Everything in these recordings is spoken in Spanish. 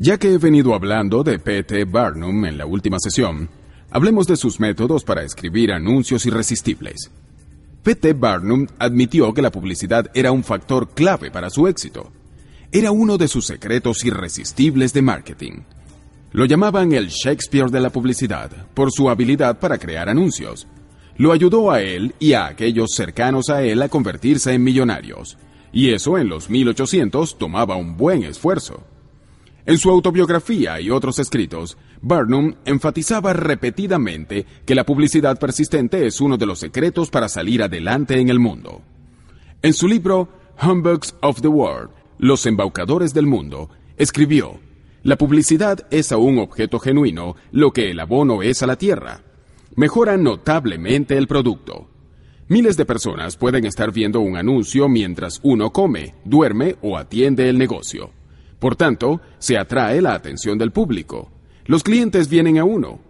Ya que he venido hablando de P.T. Barnum en la última sesión, hablemos de sus métodos para escribir anuncios irresistibles. P.T. Barnum admitió que la publicidad era un factor clave para su éxito. Era uno de sus secretos irresistibles de marketing. Lo llamaban el Shakespeare de la publicidad por su habilidad para crear anuncios. Lo ayudó a él y a aquellos cercanos a él a convertirse en millonarios. Y eso en los 1800 tomaba un buen esfuerzo. En su autobiografía y otros escritos, Barnum enfatizaba repetidamente que la publicidad persistente es uno de los secretos para salir adelante en el mundo. En su libro Humbugs of the World, Los embaucadores del mundo, escribió, La publicidad es a un objeto genuino lo que el abono es a la tierra. Mejora notablemente el producto. Miles de personas pueden estar viendo un anuncio mientras uno come, duerme o atiende el negocio. Por tanto, se atrae la atención del público. Los clientes vienen a uno.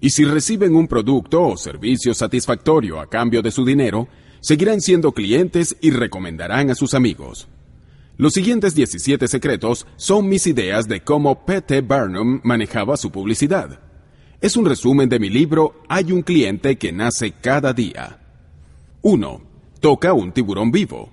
Y si reciben un producto o servicio satisfactorio a cambio de su dinero, seguirán siendo clientes y recomendarán a sus amigos. Los siguientes 17 secretos son mis ideas de cómo P.T. Barnum manejaba su publicidad. Es un resumen de mi libro Hay un cliente que nace cada día. 1. Toca un tiburón vivo.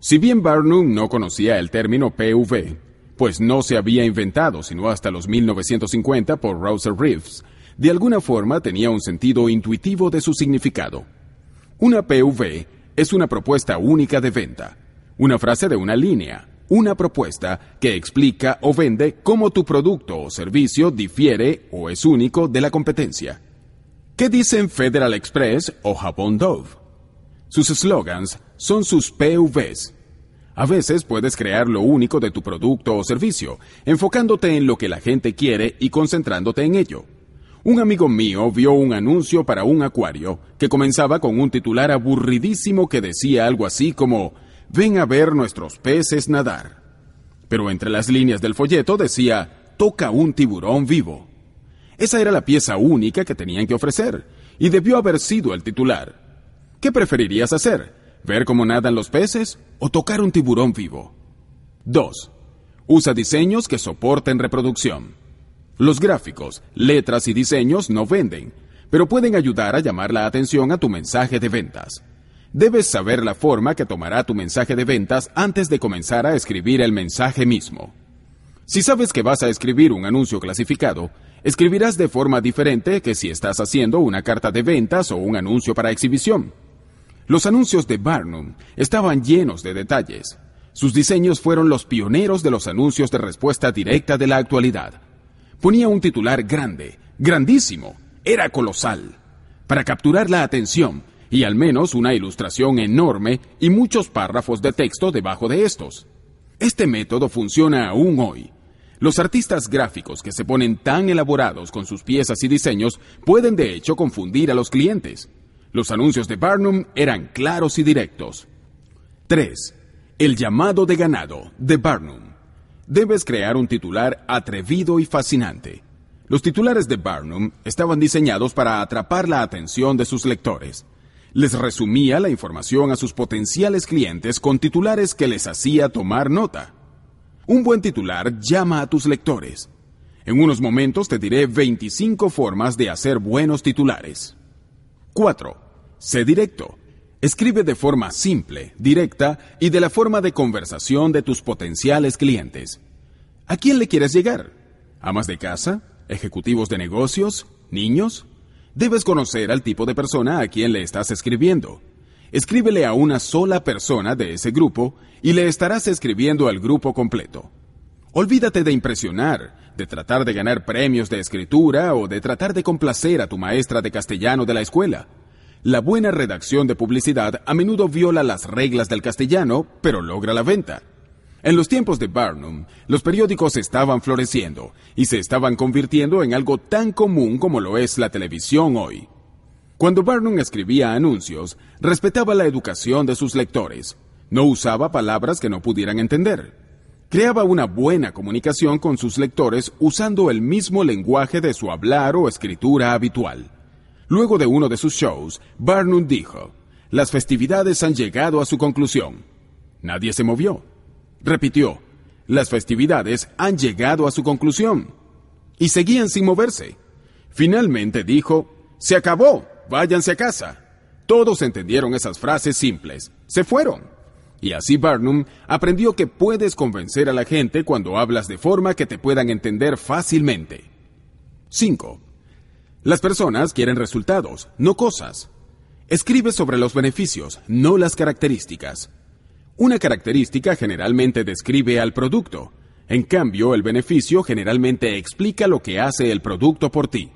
Si bien Barnum no conocía el término PV, pues no se había inventado sino hasta los 1950 por Rouser Reeves. De alguna forma tenía un sentido intuitivo de su significado. Una PV es una propuesta única de venta, una frase de una línea, una propuesta que explica o vende cómo tu producto o servicio difiere o es único de la competencia. ¿Qué dicen Federal Express o Japón Dove? Sus slogans son sus PVs, a veces puedes crear lo único de tu producto o servicio, enfocándote en lo que la gente quiere y concentrándote en ello. Un amigo mío vio un anuncio para un acuario que comenzaba con un titular aburridísimo que decía algo así como Ven a ver nuestros peces nadar. Pero entre las líneas del folleto decía Toca un tiburón vivo. Esa era la pieza única que tenían que ofrecer, y debió haber sido el titular. ¿Qué preferirías hacer? Ver cómo nadan los peces o tocar un tiburón vivo. 2. Usa diseños que soporten reproducción. Los gráficos, letras y diseños no venden, pero pueden ayudar a llamar la atención a tu mensaje de ventas. Debes saber la forma que tomará tu mensaje de ventas antes de comenzar a escribir el mensaje mismo. Si sabes que vas a escribir un anuncio clasificado, escribirás de forma diferente que si estás haciendo una carta de ventas o un anuncio para exhibición. Los anuncios de Barnum estaban llenos de detalles. Sus diseños fueron los pioneros de los anuncios de respuesta directa de la actualidad. Ponía un titular grande, grandísimo, era colosal, para capturar la atención y al menos una ilustración enorme y muchos párrafos de texto debajo de estos. Este método funciona aún hoy. Los artistas gráficos que se ponen tan elaborados con sus piezas y diseños pueden de hecho confundir a los clientes. Los anuncios de Barnum eran claros y directos. 3. El llamado de ganado de Barnum. Debes crear un titular atrevido y fascinante. Los titulares de Barnum estaban diseñados para atrapar la atención de sus lectores. Les resumía la información a sus potenciales clientes con titulares que les hacía tomar nota. Un buen titular llama a tus lectores. En unos momentos te diré 25 formas de hacer buenos titulares. 4. Sé directo. Escribe de forma simple, directa y de la forma de conversación de tus potenciales clientes. ¿A quién le quieres llegar? ¿Amas de casa? ¿Ejecutivos de negocios? ¿Niños? Debes conocer al tipo de persona a quien le estás escribiendo. Escríbele a una sola persona de ese grupo y le estarás escribiendo al grupo completo. Olvídate de impresionar, de tratar de ganar premios de escritura o de tratar de complacer a tu maestra de castellano de la escuela. La buena redacción de publicidad a menudo viola las reglas del castellano, pero logra la venta. En los tiempos de Barnum, los periódicos estaban floreciendo y se estaban convirtiendo en algo tan común como lo es la televisión hoy. Cuando Barnum escribía anuncios, respetaba la educación de sus lectores. No usaba palabras que no pudieran entender. Creaba una buena comunicación con sus lectores usando el mismo lenguaje de su hablar o escritura habitual. Luego de uno de sus shows, Barnum dijo, las festividades han llegado a su conclusión. Nadie se movió. Repitió, Las festividades han llegado a su conclusión. Y seguían sin moverse. Finalmente dijo, Se acabó, váyanse a casa. Todos entendieron esas frases simples. Se fueron. Y así Barnum aprendió que puedes convencer a la gente cuando hablas de forma que te puedan entender fácilmente. 5. Las personas quieren resultados, no cosas. Escribe sobre los beneficios, no las características. Una característica generalmente describe al producto. En cambio, el beneficio generalmente explica lo que hace el producto por ti.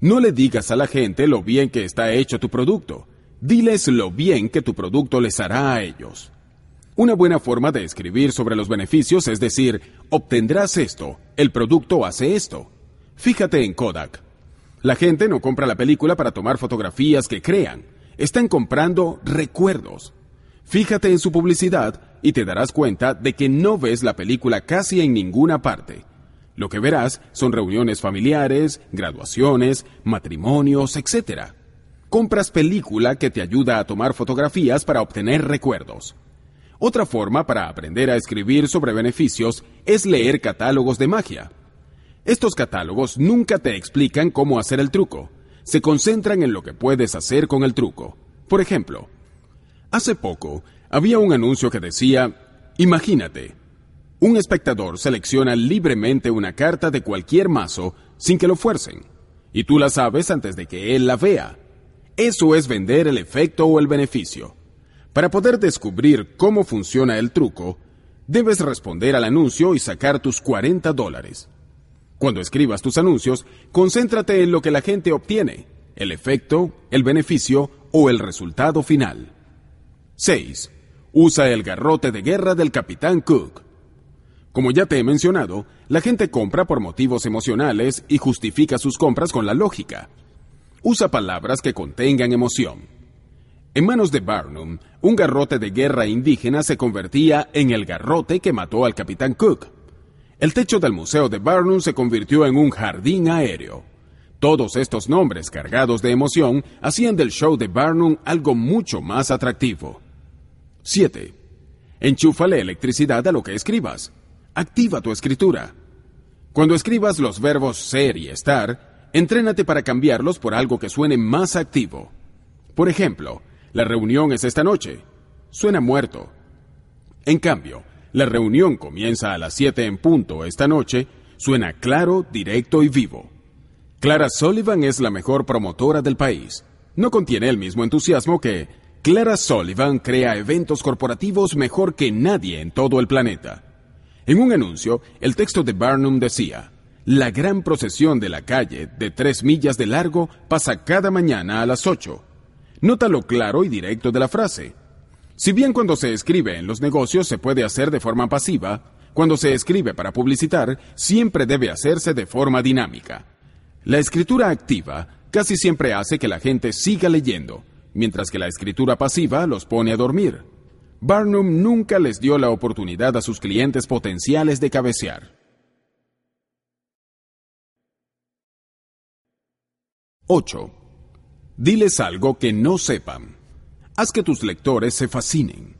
No le digas a la gente lo bien que está hecho tu producto. Diles lo bien que tu producto les hará a ellos. Una buena forma de escribir sobre los beneficios es decir, obtendrás esto, el producto hace esto. Fíjate en Kodak. La gente no compra la película para tomar fotografías que crean, están comprando recuerdos. Fíjate en su publicidad y te darás cuenta de que no ves la película casi en ninguna parte. Lo que verás son reuniones familiares, graduaciones, matrimonios, etc. Compras película que te ayuda a tomar fotografías para obtener recuerdos. Otra forma para aprender a escribir sobre beneficios es leer catálogos de magia. Estos catálogos nunca te explican cómo hacer el truco, se concentran en lo que puedes hacer con el truco. Por ejemplo, hace poco había un anuncio que decía, imagínate, un espectador selecciona libremente una carta de cualquier mazo sin que lo fuercen, y tú la sabes antes de que él la vea. Eso es vender el efecto o el beneficio. Para poder descubrir cómo funciona el truco, debes responder al anuncio y sacar tus 40 dólares. Cuando escribas tus anuncios, concéntrate en lo que la gente obtiene, el efecto, el beneficio o el resultado final. 6. Usa el garrote de guerra del Capitán Cook. Como ya te he mencionado, la gente compra por motivos emocionales y justifica sus compras con la lógica. Usa palabras que contengan emoción. En manos de Barnum, un garrote de guerra indígena se convertía en el garrote que mató al capitán Cook. El techo del Museo de Barnum se convirtió en un jardín aéreo. Todos estos nombres cargados de emoción hacían del show de Barnum algo mucho más atractivo. 7. Enchúfale electricidad a lo que escribas. Activa tu escritura. Cuando escribas los verbos ser y estar, entrénate para cambiarlos por algo que suene más activo. Por ejemplo, la reunión es esta noche. Suena muerto. En cambio, la reunión comienza a las 7 en punto esta noche. Suena claro, directo y vivo. Clara Sullivan es la mejor promotora del país. No contiene el mismo entusiasmo que Clara Sullivan crea eventos corporativos mejor que nadie en todo el planeta. En un anuncio, el texto de Barnum decía, La gran procesión de la calle, de tres millas de largo, pasa cada mañana a las ocho. Nota lo claro y directo de la frase. Si bien cuando se escribe en los negocios se puede hacer de forma pasiva, cuando se escribe para publicitar siempre debe hacerse de forma dinámica. La escritura activa casi siempre hace que la gente siga leyendo, mientras que la escritura pasiva los pone a dormir. Barnum nunca les dio la oportunidad a sus clientes potenciales de cabecear. 8. Diles algo que no sepan. Haz que tus lectores se fascinen.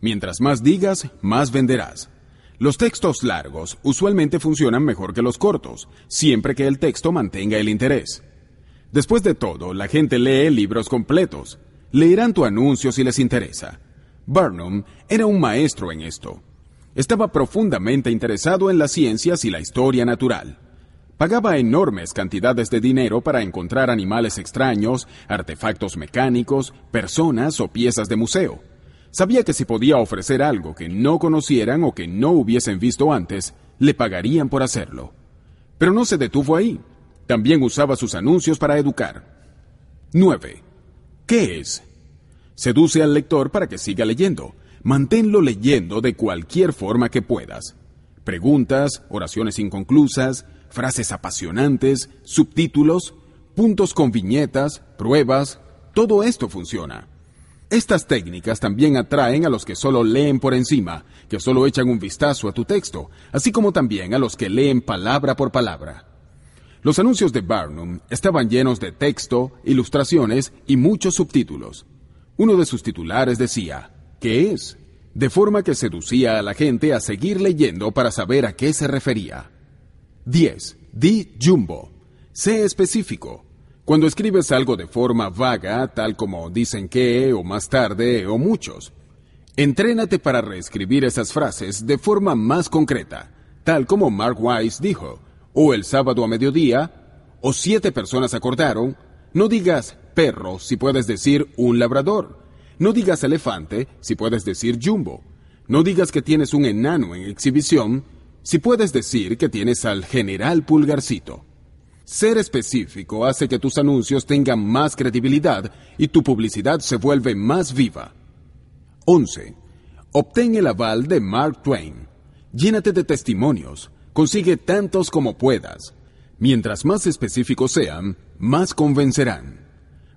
Mientras más digas, más venderás. Los textos largos usualmente funcionan mejor que los cortos, siempre que el texto mantenga el interés. Después de todo, la gente lee libros completos. Leerán tu anuncio si les interesa. Barnum era un maestro en esto. Estaba profundamente interesado en las ciencias y la historia natural. Pagaba enormes cantidades de dinero para encontrar animales extraños, artefactos mecánicos, personas o piezas de museo. Sabía que si podía ofrecer algo que no conocieran o que no hubiesen visto antes, le pagarían por hacerlo. Pero no se detuvo ahí. También usaba sus anuncios para educar. 9. ¿Qué es? Seduce al lector para que siga leyendo. Manténlo leyendo de cualquier forma que puedas. Preguntas, oraciones inconclusas, frases apasionantes, subtítulos, puntos con viñetas, pruebas, todo esto funciona. Estas técnicas también atraen a los que solo leen por encima, que solo echan un vistazo a tu texto, así como también a los que leen palabra por palabra. Los anuncios de Barnum estaban llenos de texto, ilustraciones y muchos subtítulos. Uno de sus titulares decía, ¿qué es? de forma que seducía a la gente a seguir leyendo para saber a qué se refería. 10. Di jumbo. Sé específico. Cuando escribes algo de forma vaga, tal como dicen que, o más tarde, o muchos, entrénate para reescribir esas frases de forma más concreta, tal como Mark Wise dijo, o el sábado a mediodía, o siete personas acordaron, no digas perro si puedes decir un labrador, no digas elefante si puedes decir jumbo, no digas que tienes un enano en exhibición si puedes decir que tienes al general pulgarcito. Ser específico hace que tus anuncios tengan más credibilidad y tu publicidad se vuelve más viva. 11. Obtén el aval de Mark Twain. Llénate de testimonios. Consigue tantos como puedas. Mientras más específicos sean, más convencerán.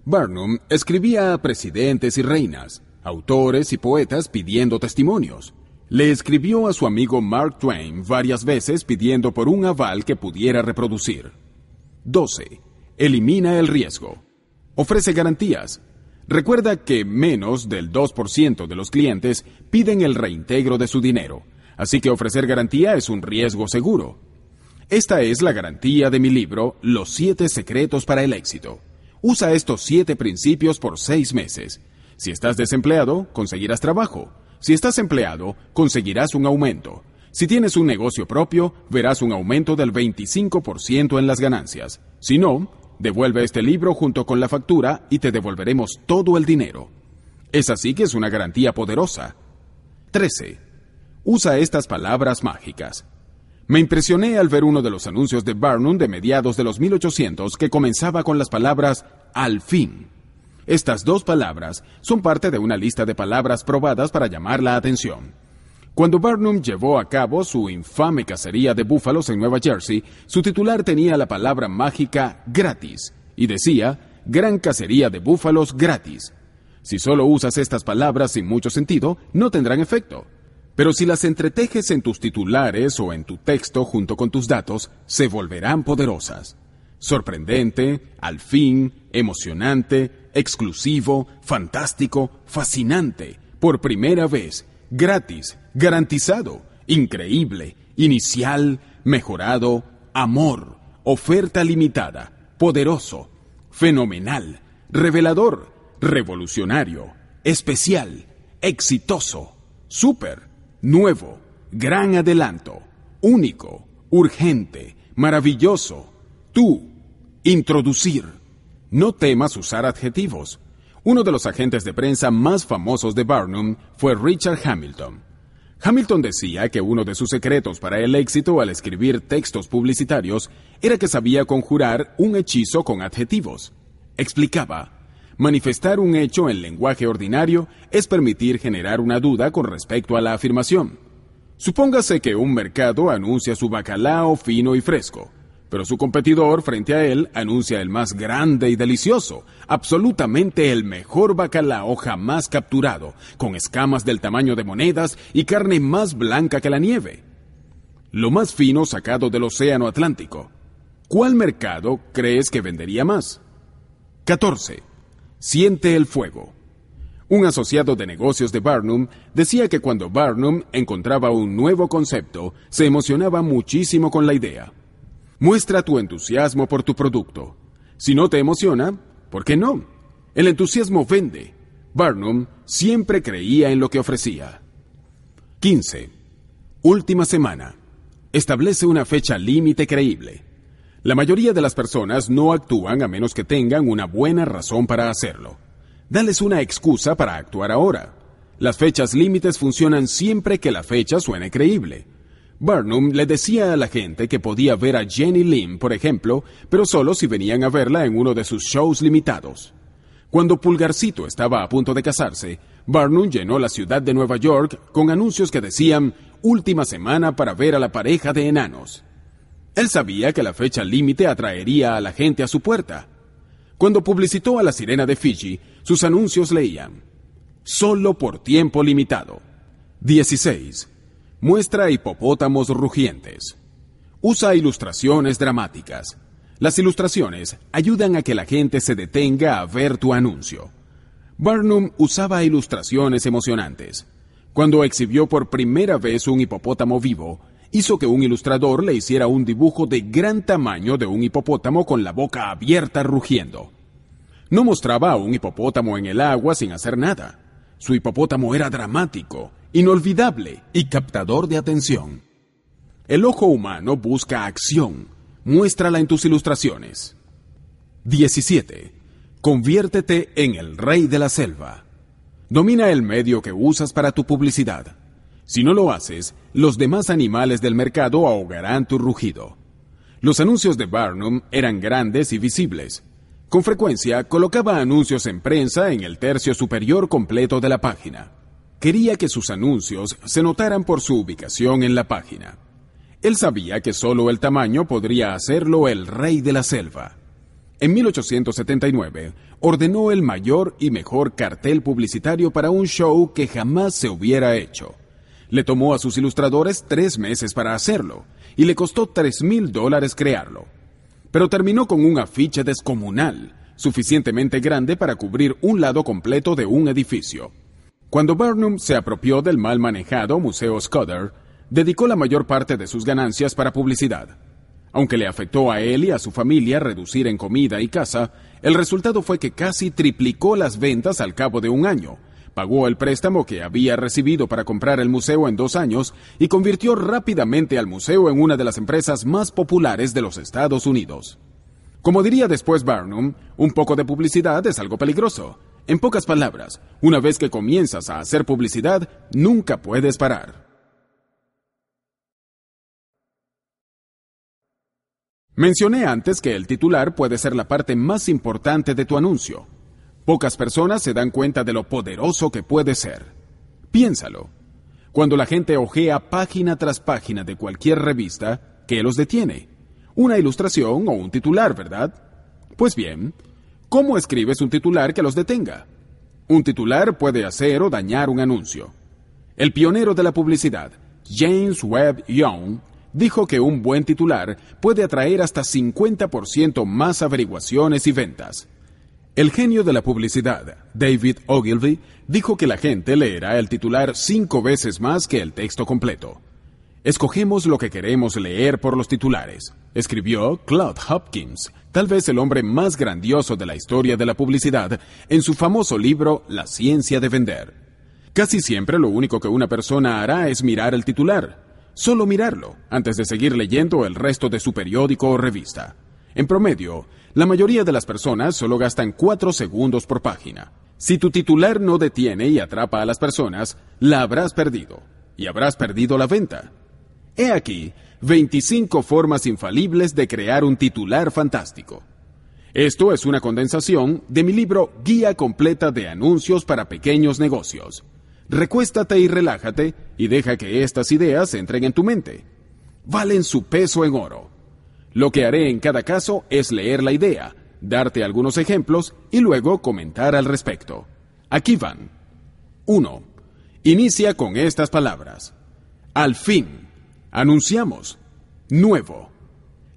Barnum escribía a presidentes y reinas, autores y poetas pidiendo testimonios. Le escribió a su amigo Mark Twain varias veces pidiendo por un aval que pudiera reproducir. 12. Elimina el riesgo. Ofrece garantías. Recuerda que menos del 2% de los clientes piden el reintegro de su dinero, así que ofrecer garantía es un riesgo seguro. Esta es la garantía de mi libro Los siete secretos para el éxito. Usa estos siete principios por seis meses. Si estás desempleado, conseguirás trabajo. Si estás empleado, conseguirás un aumento. Si tienes un negocio propio, verás un aumento del 25% en las ganancias. Si no, devuelve este libro junto con la factura y te devolveremos todo el dinero. Es así que es una garantía poderosa. 13. Usa estas palabras mágicas. Me impresioné al ver uno de los anuncios de Barnum de mediados de los 1800 que comenzaba con las palabras al fin. Estas dos palabras son parte de una lista de palabras probadas para llamar la atención. Cuando Barnum llevó a cabo su infame cacería de búfalos en Nueva Jersey, su titular tenía la palabra mágica gratis y decía Gran cacería de búfalos gratis. Si solo usas estas palabras sin mucho sentido, no tendrán efecto. Pero si las entretejes en tus titulares o en tu texto junto con tus datos, se volverán poderosas. Sorprendente, al fin, emocionante, exclusivo, fantástico, fascinante, por primera vez, gratis, garantizado, increíble, inicial, mejorado, amor, oferta limitada, poderoso, fenomenal, revelador, revolucionario, especial, exitoso, súper, nuevo, gran adelanto, único, urgente, maravilloso, tú, introducir. No temas usar adjetivos. Uno de los agentes de prensa más famosos de Barnum fue Richard Hamilton. Hamilton decía que uno de sus secretos para el éxito al escribir textos publicitarios era que sabía conjurar un hechizo con adjetivos. Explicaba, manifestar un hecho en lenguaje ordinario es permitir generar una duda con respecto a la afirmación. Supóngase que un mercado anuncia su bacalao fino y fresco pero su competidor frente a él anuncia el más grande y delicioso, absolutamente el mejor bacalao jamás capturado, con escamas del tamaño de monedas y carne más blanca que la nieve. Lo más fino sacado del Océano Atlántico. ¿Cuál mercado crees que vendería más? 14. Siente el fuego. Un asociado de negocios de Barnum decía que cuando Barnum encontraba un nuevo concepto, se emocionaba muchísimo con la idea. Muestra tu entusiasmo por tu producto. Si no te emociona, ¿por qué no? El entusiasmo vende. Barnum siempre creía en lo que ofrecía. 15. Última semana. Establece una fecha límite creíble. La mayoría de las personas no actúan a menos que tengan una buena razón para hacerlo. Dales una excusa para actuar ahora. Las fechas límites funcionan siempre que la fecha suene creíble. Barnum le decía a la gente que podía ver a Jenny Lim, por ejemplo, pero solo si venían a verla en uno de sus shows limitados. Cuando Pulgarcito estaba a punto de casarse, Barnum llenó la ciudad de Nueva York con anuncios que decían última semana para ver a la pareja de enanos. Él sabía que la fecha límite atraería a la gente a su puerta. Cuando publicitó a la sirena de Fiji, sus anuncios leían Solo por tiempo limitado. 16 Muestra hipopótamos rugientes. Usa ilustraciones dramáticas. Las ilustraciones ayudan a que la gente se detenga a ver tu anuncio. Barnum usaba ilustraciones emocionantes. Cuando exhibió por primera vez un hipopótamo vivo, hizo que un ilustrador le hiciera un dibujo de gran tamaño de un hipopótamo con la boca abierta rugiendo. No mostraba a un hipopótamo en el agua sin hacer nada. Su hipopótamo era dramático, inolvidable y captador de atención. El ojo humano busca acción. Muéstrala en tus ilustraciones. 17. Conviértete en el rey de la selva. Domina el medio que usas para tu publicidad. Si no lo haces, los demás animales del mercado ahogarán tu rugido. Los anuncios de Barnum eran grandes y visibles. Con frecuencia colocaba anuncios en prensa en el tercio superior completo de la página. Quería que sus anuncios se notaran por su ubicación en la página. Él sabía que solo el tamaño podría hacerlo el rey de la selva. En 1879 ordenó el mayor y mejor cartel publicitario para un show que jamás se hubiera hecho. Le tomó a sus ilustradores tres meses para hacerlo y le costó tres mil dólares crearlo. Pero terminó con un afiche descomunal, suficientemente grande para cubrir un lado completo de un edificio. Cuando Burnham se apropió del mal manejado Museo Scudder, dedicó la mayor parte de sus ganancias para publicidad. Aunque le afectó a él y a su familia reducir en comida y casa, el resultado fue que casi triplicó las ventas al cabo de un año, pagó el préstamo que había recibido para comprar el museo en dos años y convirtió rápidamente al museo en una de las empresas más populares de los Estados Unidos. Como diría después Barnum, un poco de publicidad es algo peligroso. En pocas palabras, una vez que comienzas a hacer publicidad, nunca puedes parar. Mencioné antes que el titular puede ser la parte más importante de tu anuncio. Pocas personas se dan cuenta de lo poderoso que puede ser. Piénsalo. Cuando la gente ojea página tras página de cualquier revista, ¿qué los detiene? Una ilustración o un titular, ¿verdad? Pues bien, ¿cómo escribes un titular que los detenga? Un titular puede hacer o dañar un anuncio. El pionero de la publicidad, James Webb Young, dijo que un buen titular puede atraer hasta 50% más averiguaciones y ventas. El genio de la publicidad, David Ogilvy, dijo que la gente leerá el titular cinco veces más que el texto completo. Escogemos lo que queremos leer por los titulares, escribió Claude Hopkins, tal vez el hombre más grandioso de la historia de la publicidad, en su famoso libro La ciencia de vender. Casi siempre lo único que una persona hará es mirar el titular, solo mirarlo, antes de seguir leyendo el resto de su periódico o revista. En promedio, la mayoría de las personas solo gastan 4 segundos por página. Si tu titular no detiene y atrapa a las personas, la habrás perdido. Y habrás perdido la venta. He aquí 25 formas infalibles de crear un titular fantástico. Esto es una condensación de mi libro Guía completa de anuncios para pequeños negocios. Recuéstate y relájate y deja que estas ideas entren en tu mente. Valen su peso en oro. Lo que haré en cada caso es leer la idea, darte algunos ejemplos y luego comentar al respecto. Aquí van. 1. Inicia con estas palabras. Al fin. Anunciamos. Nuevo.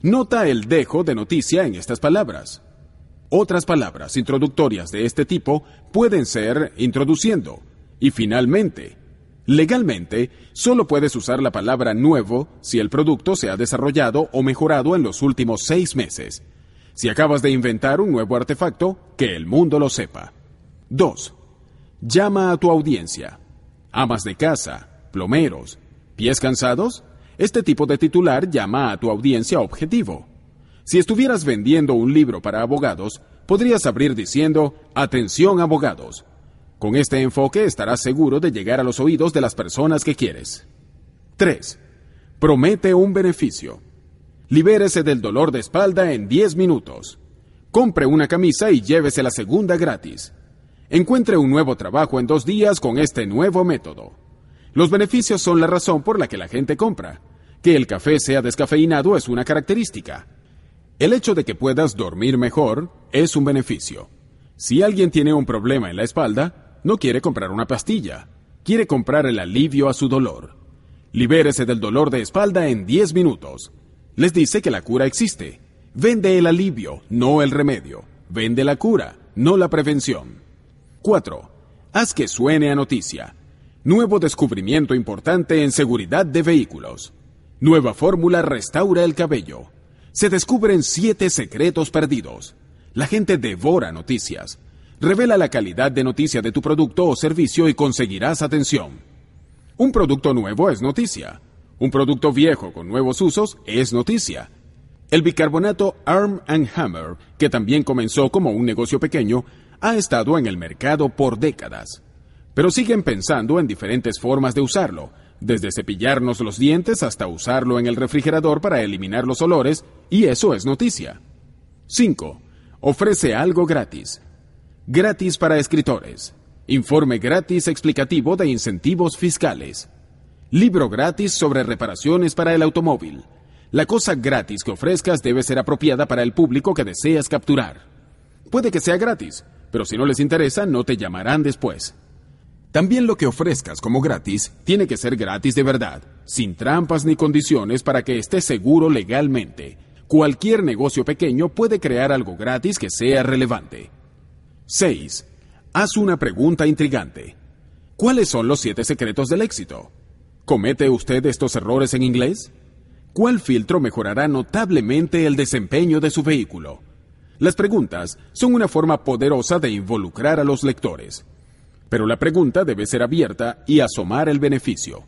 Nota el dejo de noticia en estas palabras. Otras palabras introductorias de este tipo pueden ser introduciendo y finalmente Legalmente, solo puedes usar la palabra nuevo si el producto se ha desarrollado o mejorado en los últimos seis meses. Si acabas de inventar un nuevo artefacto, que el mundo lo sepa. 2. Llama a tu audiencia. Amas de casa, plomeros, pies cansados. Este tipo de titular llama a tu audiencia objetivo. Si estuvieras vendiendo un libro para abogados, podrías abrir diciendo, Atención abogados, con este enfoque estarás seguro de llegar a los oídos de las personas que quieres. 3. Promete un beneficio. Libérese del dolor de espalda en 10 minutos. Compre una camisa y llévese la segunda gratis. Encuentre un nuevo trabajo en dos días con este nuevo método. Los beneficios son la razón por la que la gente compra. Que el café sea descafeinado es una característica. El hecho de que puedas dormir mejor es un beneficio. Si alguien tiene un problema en la espalda, no quiere comprar una pastilla, quiere comprar el alivio a su dolor. Libérese del dolor de espalda en 10 minutos. Les dice que la cura existe. Vende el alivio, no el remedio. Vende la cura, no la prevención. 4. Haz que suene a noticia. Nuevo descubrimiento importante en seguridad de vehículos. Nueva fórmula restaura el cabello. Se descubren siete secretos perdidos. La gente devora noticias. Revela la calidad de noticia de tu producto o servicio y conseguirás atención. Un producto nuevo es noticia. Un producto viejo con nuevos usos es noticia. El bicarbonato Arm ⁇ Hammer, que también comenzó como un negocio pequeño, ha estado en el mercado por décadas. Pero siguen pensando en diferentes formas de usarlo, desde cepillarnos los dientes hasta usarlo en el refrigerador para eliminar los olores, y eso es noticia. 5. Ofrece algo gratis. Gratis para escritores. Informe gratis explicativo de incentivos fiscales. Libro gratis sobre reparaciones para el automóvil. La cosa gratis que ofrezcas debe ser apropiada para el público que deseas capturar. Puede que sea gratis, pero si no les interesa no te llamarán después. También lo que ofrezcas como gratis tiene que ser gratis de verdad, sin trampas ni condiciones para que estés seguro legalmente. Cualquier negocio pequeño puede crear algo gratis que sea relevante. 6. Haz una pregunta intrigante. ¿Cuáles son los siete secretos del éxito? ¿Comete usted estos errores en inglés? ¿Cuál filtro mejorará notablemente el desempeño de su vehículo? Las preguntas son una forma poderosa de involucrar a los lectores. Pero la pregunta debe ser abierta y asomar el beneficio.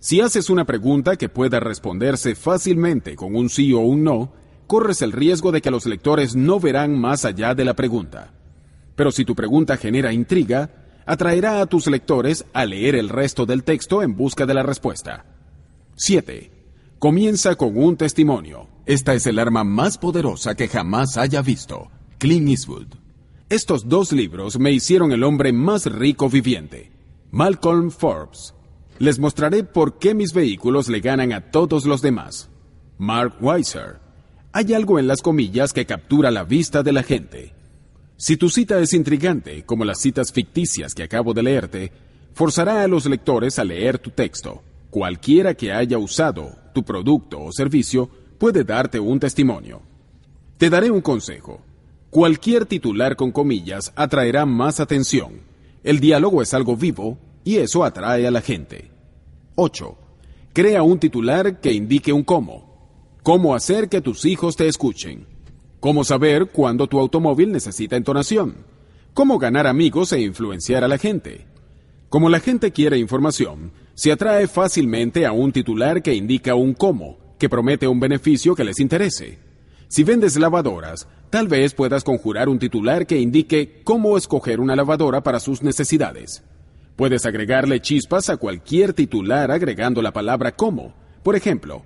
Si haces una pregunta que pueda responderse fácilmente con un sí o un no, corres el riesgo de que los lectores no verán más allá de la pregunta. Pero si tu pregunta genera intriga, atraerá a tus lectores a leer el resto del texto en busca de la respuesta. 7. Comienza con un testimonio. Esta es el arma más poderosa que jamás haya visto. Clint Eastwood. Estos dos libros me hicieron el hombre más rico viviente. Malcolm Forbes. Les mostraré por qué mis vehículos le ganan a todos los demás. Mark Weiser. Hay algo en las comillas que captura la vista de la gente. Si tu cita es intrigante, como las citas ficticias que acabo de leerte, forzará a los lectores a leer tu texto. Cualquiera que haya usado tu producto o servicio puede darte un testimonio. Te daré un consejo. Cualquier titular con comillas atraerá más atención. El diálogo es algo vivo y eso atrae a la gente. 8. Crea un titular que indique un cómo. Cómo hacer que tus hijos te escuchen. Cómo saber cuándo tu automóvil necesita entonación. Cómo ganar amigos e influenciar a la gente. Como la gente quiere información, se atrae fácilmente a un titular que indica un cómo, que promete un beneficio que les interese. Si vendes lavadoras, tal vez puedas conjurar un titular que indique cómo escoger una lavadora para sus necesidades. Puedes agregarle chispas a cualquier titular agregando la palabra cómo. Por ejemplo,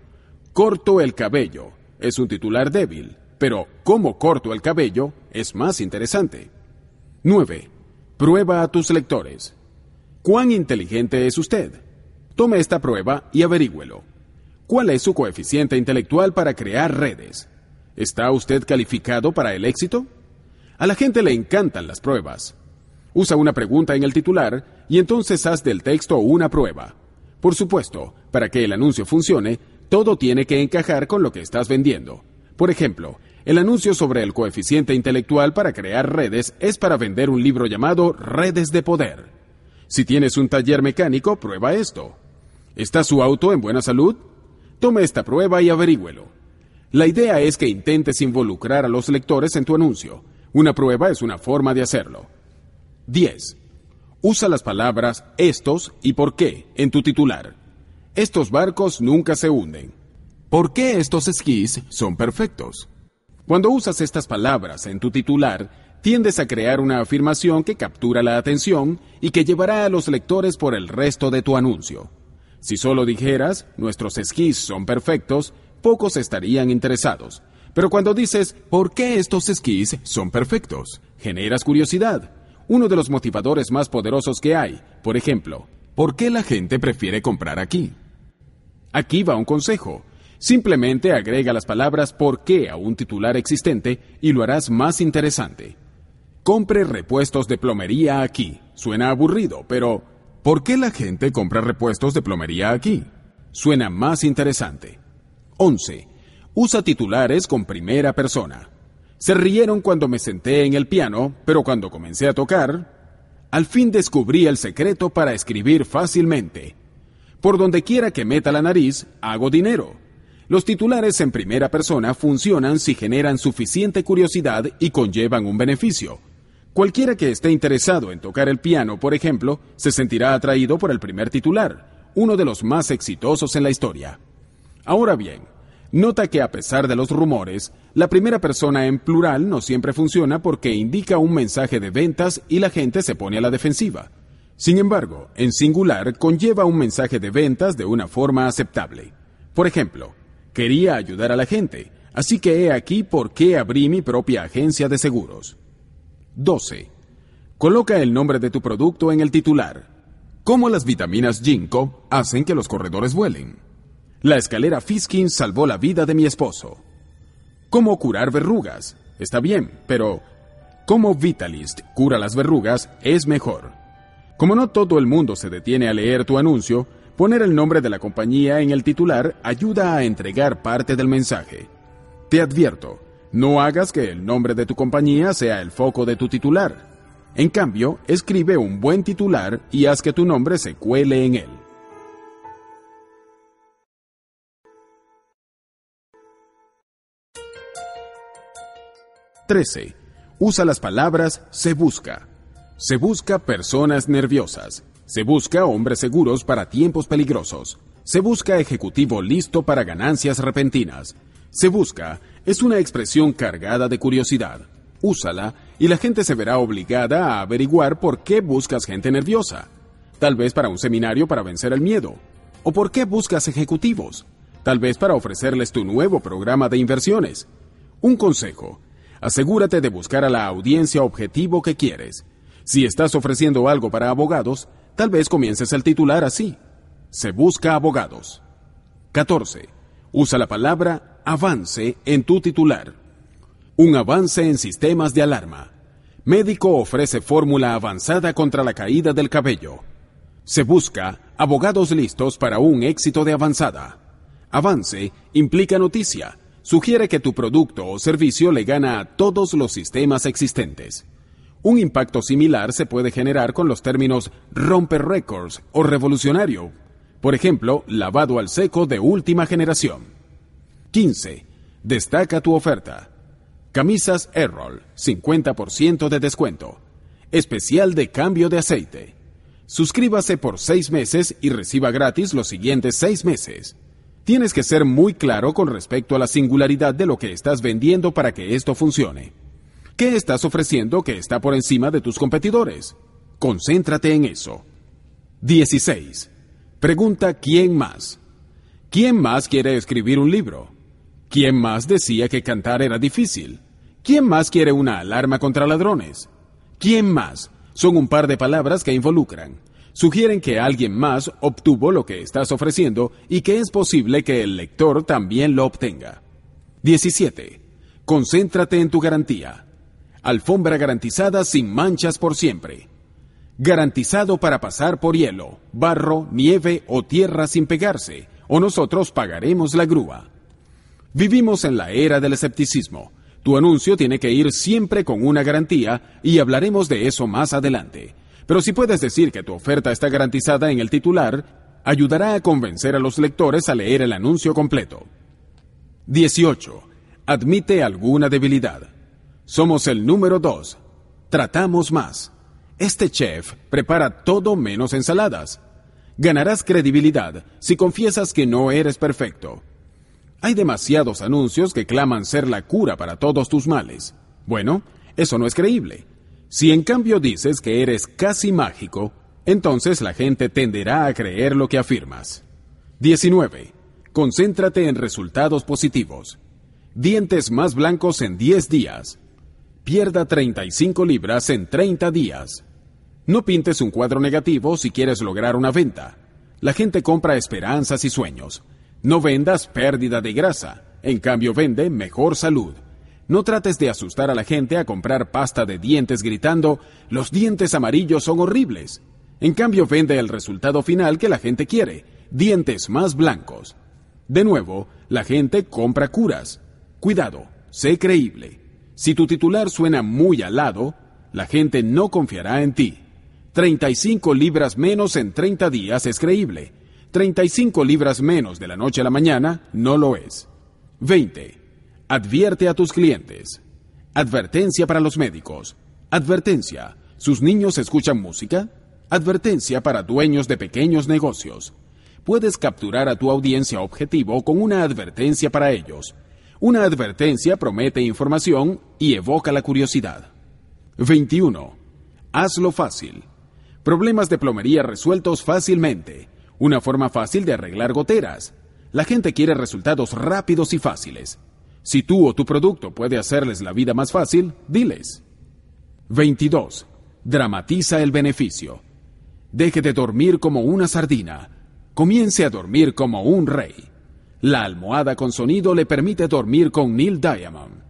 corto el cabello es un titular débil, pero cómo corto el cabello es más interesante. 9. Prueba a tus lectores. ¿Cuán inteligente es usted? Tome esta prueba y averígüelo. ¿Cuál es su coeficiente intelectual para crear redes? ¿Está usted calificado para el éxito? A la gente le encantan las pruebas. Usa una pregunta en el titular y entonces haz del texto una prueba. Por supuesto, para que el anuncio funcione, todo tiene que encajar con lo que estás vendiendo. Por ejemplo, el anuncio sobre el coeficiente intelectual para crear redes es para vender un libro llamado Redes de Poder. Si tienes un taller mecánico, prueba esto. ¿Está su auto en buena salud? Tome esta prueba y averígüelo. La idea es que intentes involucrar a los lectores en tu anuncio. Una prueba es una forma de hacerlo. 10. Usa las palabras estos y por qué en tu titular. Estos barcos nunca se hunden. ¿Por qué estos esquís son perfectos? Cuando usas estas palabras en tu titular, tiendes a crear una afirmación que captura la atención y que llevará a los lectores por el resto de tu anuncio. Si solo dijeras, nuestros esquís son perfectos, pocos estarían interesados. Pero cuando dices, ¿por qué estos esquís son perfectos? Generas curiosidad. Uno de los motivadores más poderosos que hay. Por ejemplo, ¿por qué la gente prefiere comprar aquí? Aquí va un consejo. Simplemente agrega las palabras por qué a un titular existente y lo harás más interesante. Compre repuestos de plomería aquí. Suena aburrido, pero ¿por qué la gente compra repuestos de plomería aquí? Suena más interesante. 11. Usa titulares con primera persona. Se rieron cuando me senté en el piano, pero cuando comencé a tocar... Al fin descubrí el secreto para escribir fácilmente. Por donde quiera que meta la nariz, hago dinero. Los titulares en primera persona funcionan si generan suficiente curiosidad y conllevan un beneficio. Cualquiera que esté interesado en tocar el piano, por ejemplo, se sentirá atraído por el primer titular, uno de los más exitosos en la historia. Ahora bien, nota que a pesar de los rumores, la primera persona en plural no siempre funciona porque indica un mensaje de ventas y la gente se pone a la defensiva. Sin embargo, en singular conlleva un mensaje de ventas de una forma aceptable. Por ejemplo, quería ayudar a la gente, así que he aquí por qué abrí mi propia agencia de seguros. 12. Coloca el nombre de tu producto en el titular. ¿Cómo las vitaminas Ginkgo hacen que los corredores vuelen? La escalera Fiskin salvó la vida de mi esposo. ¿Cómo curar verrugas? Está bien, pero ¿cómo Vitalist cura las verrugas es mejor? Como no todo el mundo se detiene a leer tu anuncio, poner el nombre de la compañía en el titular ayuda a entregar parte del mensaje. Te advierto, no hagas que el nombre de tu compañía sea el foco de tu titular. En cambio, escribe un buen titular y haz que tu nombre se cuele en él. ¡13! Usa las palabras se busca. Se busca personas nerviosas. Se busca hombres seguros para tiempos peligrosos. Se busca ejecutivo listo para ganancias repentinas. Se busca es una expresión cargada de curiosidad. Úsala y la gente se verá obligada a averiguar por qué buscas gente nerviosa. Tal vez para un seminario para vencer el miedo. ¿O por qué buscas ejecutivos? Tal vez para ofrecerles tu nuevo programa de inversiones. Un consejo. Asegúrate de buscar a la audiencia objetivo que quieres. Si estás ofreciendo algo para abogados, tal vez comiences el titular así. Se busca abogados. 14. Usa la palabra avance en tu titular. Un avance en sistemas de alarma. Médico ofrece fórmula avanzada contra la caída del cabello. Se busca abogados listos para un éxito de avanzada. Avance implica noticia. Sugiere que tu producto o servicio le gana a todos los sistemas existentes. Un impacto similar se puede generar con los términos romper récords o revolucionario, por ejemplo, lavado al seco de última generación. 15. Destaca tu oferta. Camisas Errol, 50% de descuento. Especial de cambio de aceite. Suscríbase por seis meses y reciba gratis los siguientes seis meses. Tienes que ser muy claro con respecto a la singularidad de lo que estás vendiendo para que esto funcione. ¿Qué estás ofreciendo que está por encima de tus competidores? Concéntrate en eso. 16. Pregunta ¿quién más? ¿Quién más quiere escribir un libro? ¿Quién más decía que cantar era difícil? ¿Quién más quiere una alarma contra ladrones? ¿Quién más? Son un par de palabras que involucran. Sugieren que alguien más obtuvo lo que estás ofreciendo y que es posible que el lector también lo obtenga. 17. Concéntrate en tu garantía. Alfombra garantizada sin manchas por siempre garantizado para pasar por hielo, barro, nieve o tierra sin pegarse, o nosotros pagaremos la grúa. Vivimos en la era del escepticismo. Tu anuncio tiene que ir siempre con una garantía y hablaremos de eso más adelante. Pero si puedes decir que tu oferta está garantizada en el titular, ayudará a convencer a los lectores a leer el anuncio completo. 18. Admite alguna debilidad. Somos el número 2. Tratamos más. Este chef prepara todo menos ensaladas. Ganarás credibilidad si confiesas que no eres perfecto. Hay demasiados anuncios que claman ser la cura para todos tus males. Bueno, eso no es creíble. Si en cambio dices que eres casi mágico, entonces la gente tenderá a creer lo que afirmas. 19. Concéntrate en resultados positivos. Dientes más blancos en 10 días. Pierda 35 libras en 30 días. No pintes un cuadro negativo si quieres lograr una venta. La gente compra esperanzas y sueños. No vendas pérdida de grasa, en cambio vende mejor salud. No trates de asustar a la gente a comprar pasta de dientes gritando, los dientes amarillos son horribles. En cambio vende el resultado final que la gente quiere, dientes más blancos. De nuevo, la gente compra curas. Cuidado, sé creíble. Si tu titular suena muy alado, la gente no confiará en ti. 35 libras menos en 30 días es creíble. 35 libras menos de la noche a la mañana no lo es. 20. Advierte a tus clientes. Advertencia para los médicos. Advertencia. ¿Sus niños escuchan música? Advertencia para dueños de pequeños negocios. Puedes capturar a tu audiencia objetivo con una advertencia para ellos. Una advertencia promete información y evoca la curiosidad. 21. Hazlo fácil. Problemas de plomería resueltos fácilmente. Una forma fácil de arreglar goteras. La gente quiere resultados rápidos y fáciles. Si tú o tu producto puede hacerles la vida más fácil, diles. 22. Dramatiza el beneficio. Deje de dormir como una sardina. Comience a dormir como un rey. La almohada con sonido le permite dormir con Neil Diamond.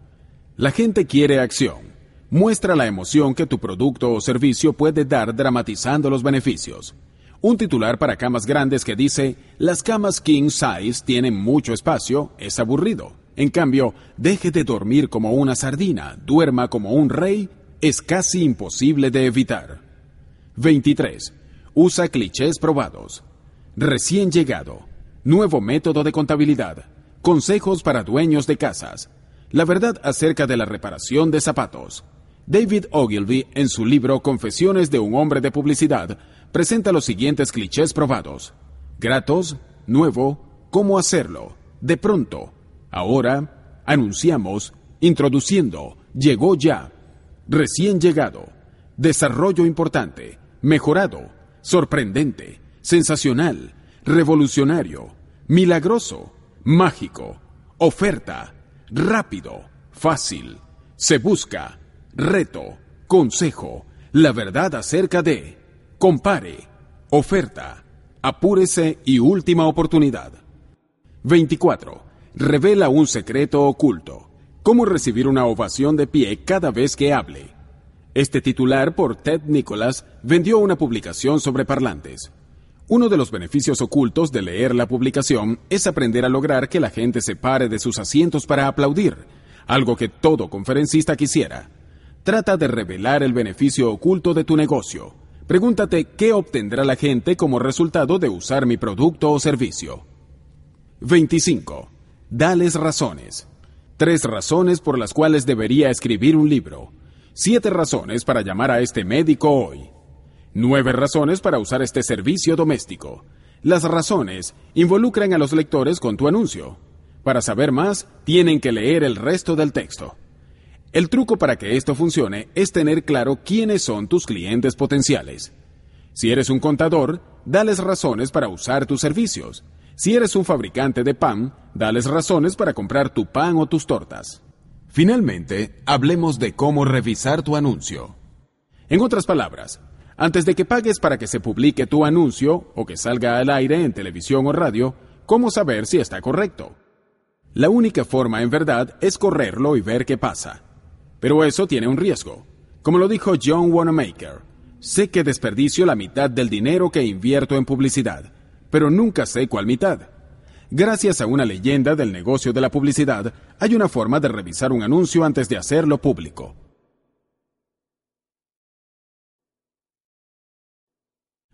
La gente quiere acción. Muestra la emoción que tu producto o servicio puede dar dramatizando los beneficios. Un titular para camas grandes que dice, las camas king size tienen mucho espacio, es aburrido. En cambio, deje de dormir como una sardina, duerma como un rey, es casi imposible de evitar. 23. Usa clichés probados. Recién llegado. Nuevo método de contabilidad. Consejos para dueños de casas. La verdad acerca de la reparación de zapatos. David Ogilvy, en su libro Confesiones de un hombre de publicidad, presenta los siguientes clichés probados. Gratos, nuevo, cómo hacerlo, de pronto, ahora, anunciamos, introduciendo, llegó ya, recién llegado, desarrollo importante, mejorado, sorprendente, sensacional, revolucionario, milagroso, mágico, oferta, rápido, fácil, se busca, reto, consejo, la verdad acerca de, compare, oferta, apúrese y última oportunidad. 24. Revela un secreto oculto. ¿Cómo recibir una ovación de pie cada vez que hable? Este titular por Ted Nicholas vendió una publicación sobre parlantes. Uno de los beneficios ocultos de leer la publicación es aprender a lograr que la gente se pare de sus asientos para aplaudir, algo que todo conferencista quisiera. Trata de revelar el beneficio oculto de tu negocio. Pregúntate qué obtendrá la gente como resultado de usar mi producto o servicio. 25. Dales razones. Tres razones por las cuales debería escribir un libro. Siete razones para llamar a este médico hoy. Nueve razones para usar este servicio doméstico. Las razones involucran a los lectores con tu anuncio. Para saber más, tienen que leer el resto del texto. El truco para que esto funcione es tener claro quiénes son tus clientes potenciales. Si eres un contador, dales razones para usar tus servicios. Si eres un fabricante de pan, dales razones para comprar tu pan o tus tortas. Finalmente, hablemos de cómo revisar tu anuncio. En otras palabras, antes de que pagues para que se publique tu anuncio o que salga al aire en televisión o radio, ¿cómo saber si está correcto? La única forma en verdad es correrlo y ver qué pasa. Pero eso tiene un riesgo. Como lo dijo John Wanamaker, sé que desperdicio la mitad del dinero que invierto en publicidad, pero nunca sé cuál mitad. Gracias a una leyenda del negocio de la publicidad, hay una forma de revisar un anuncio antes de hacerlo público.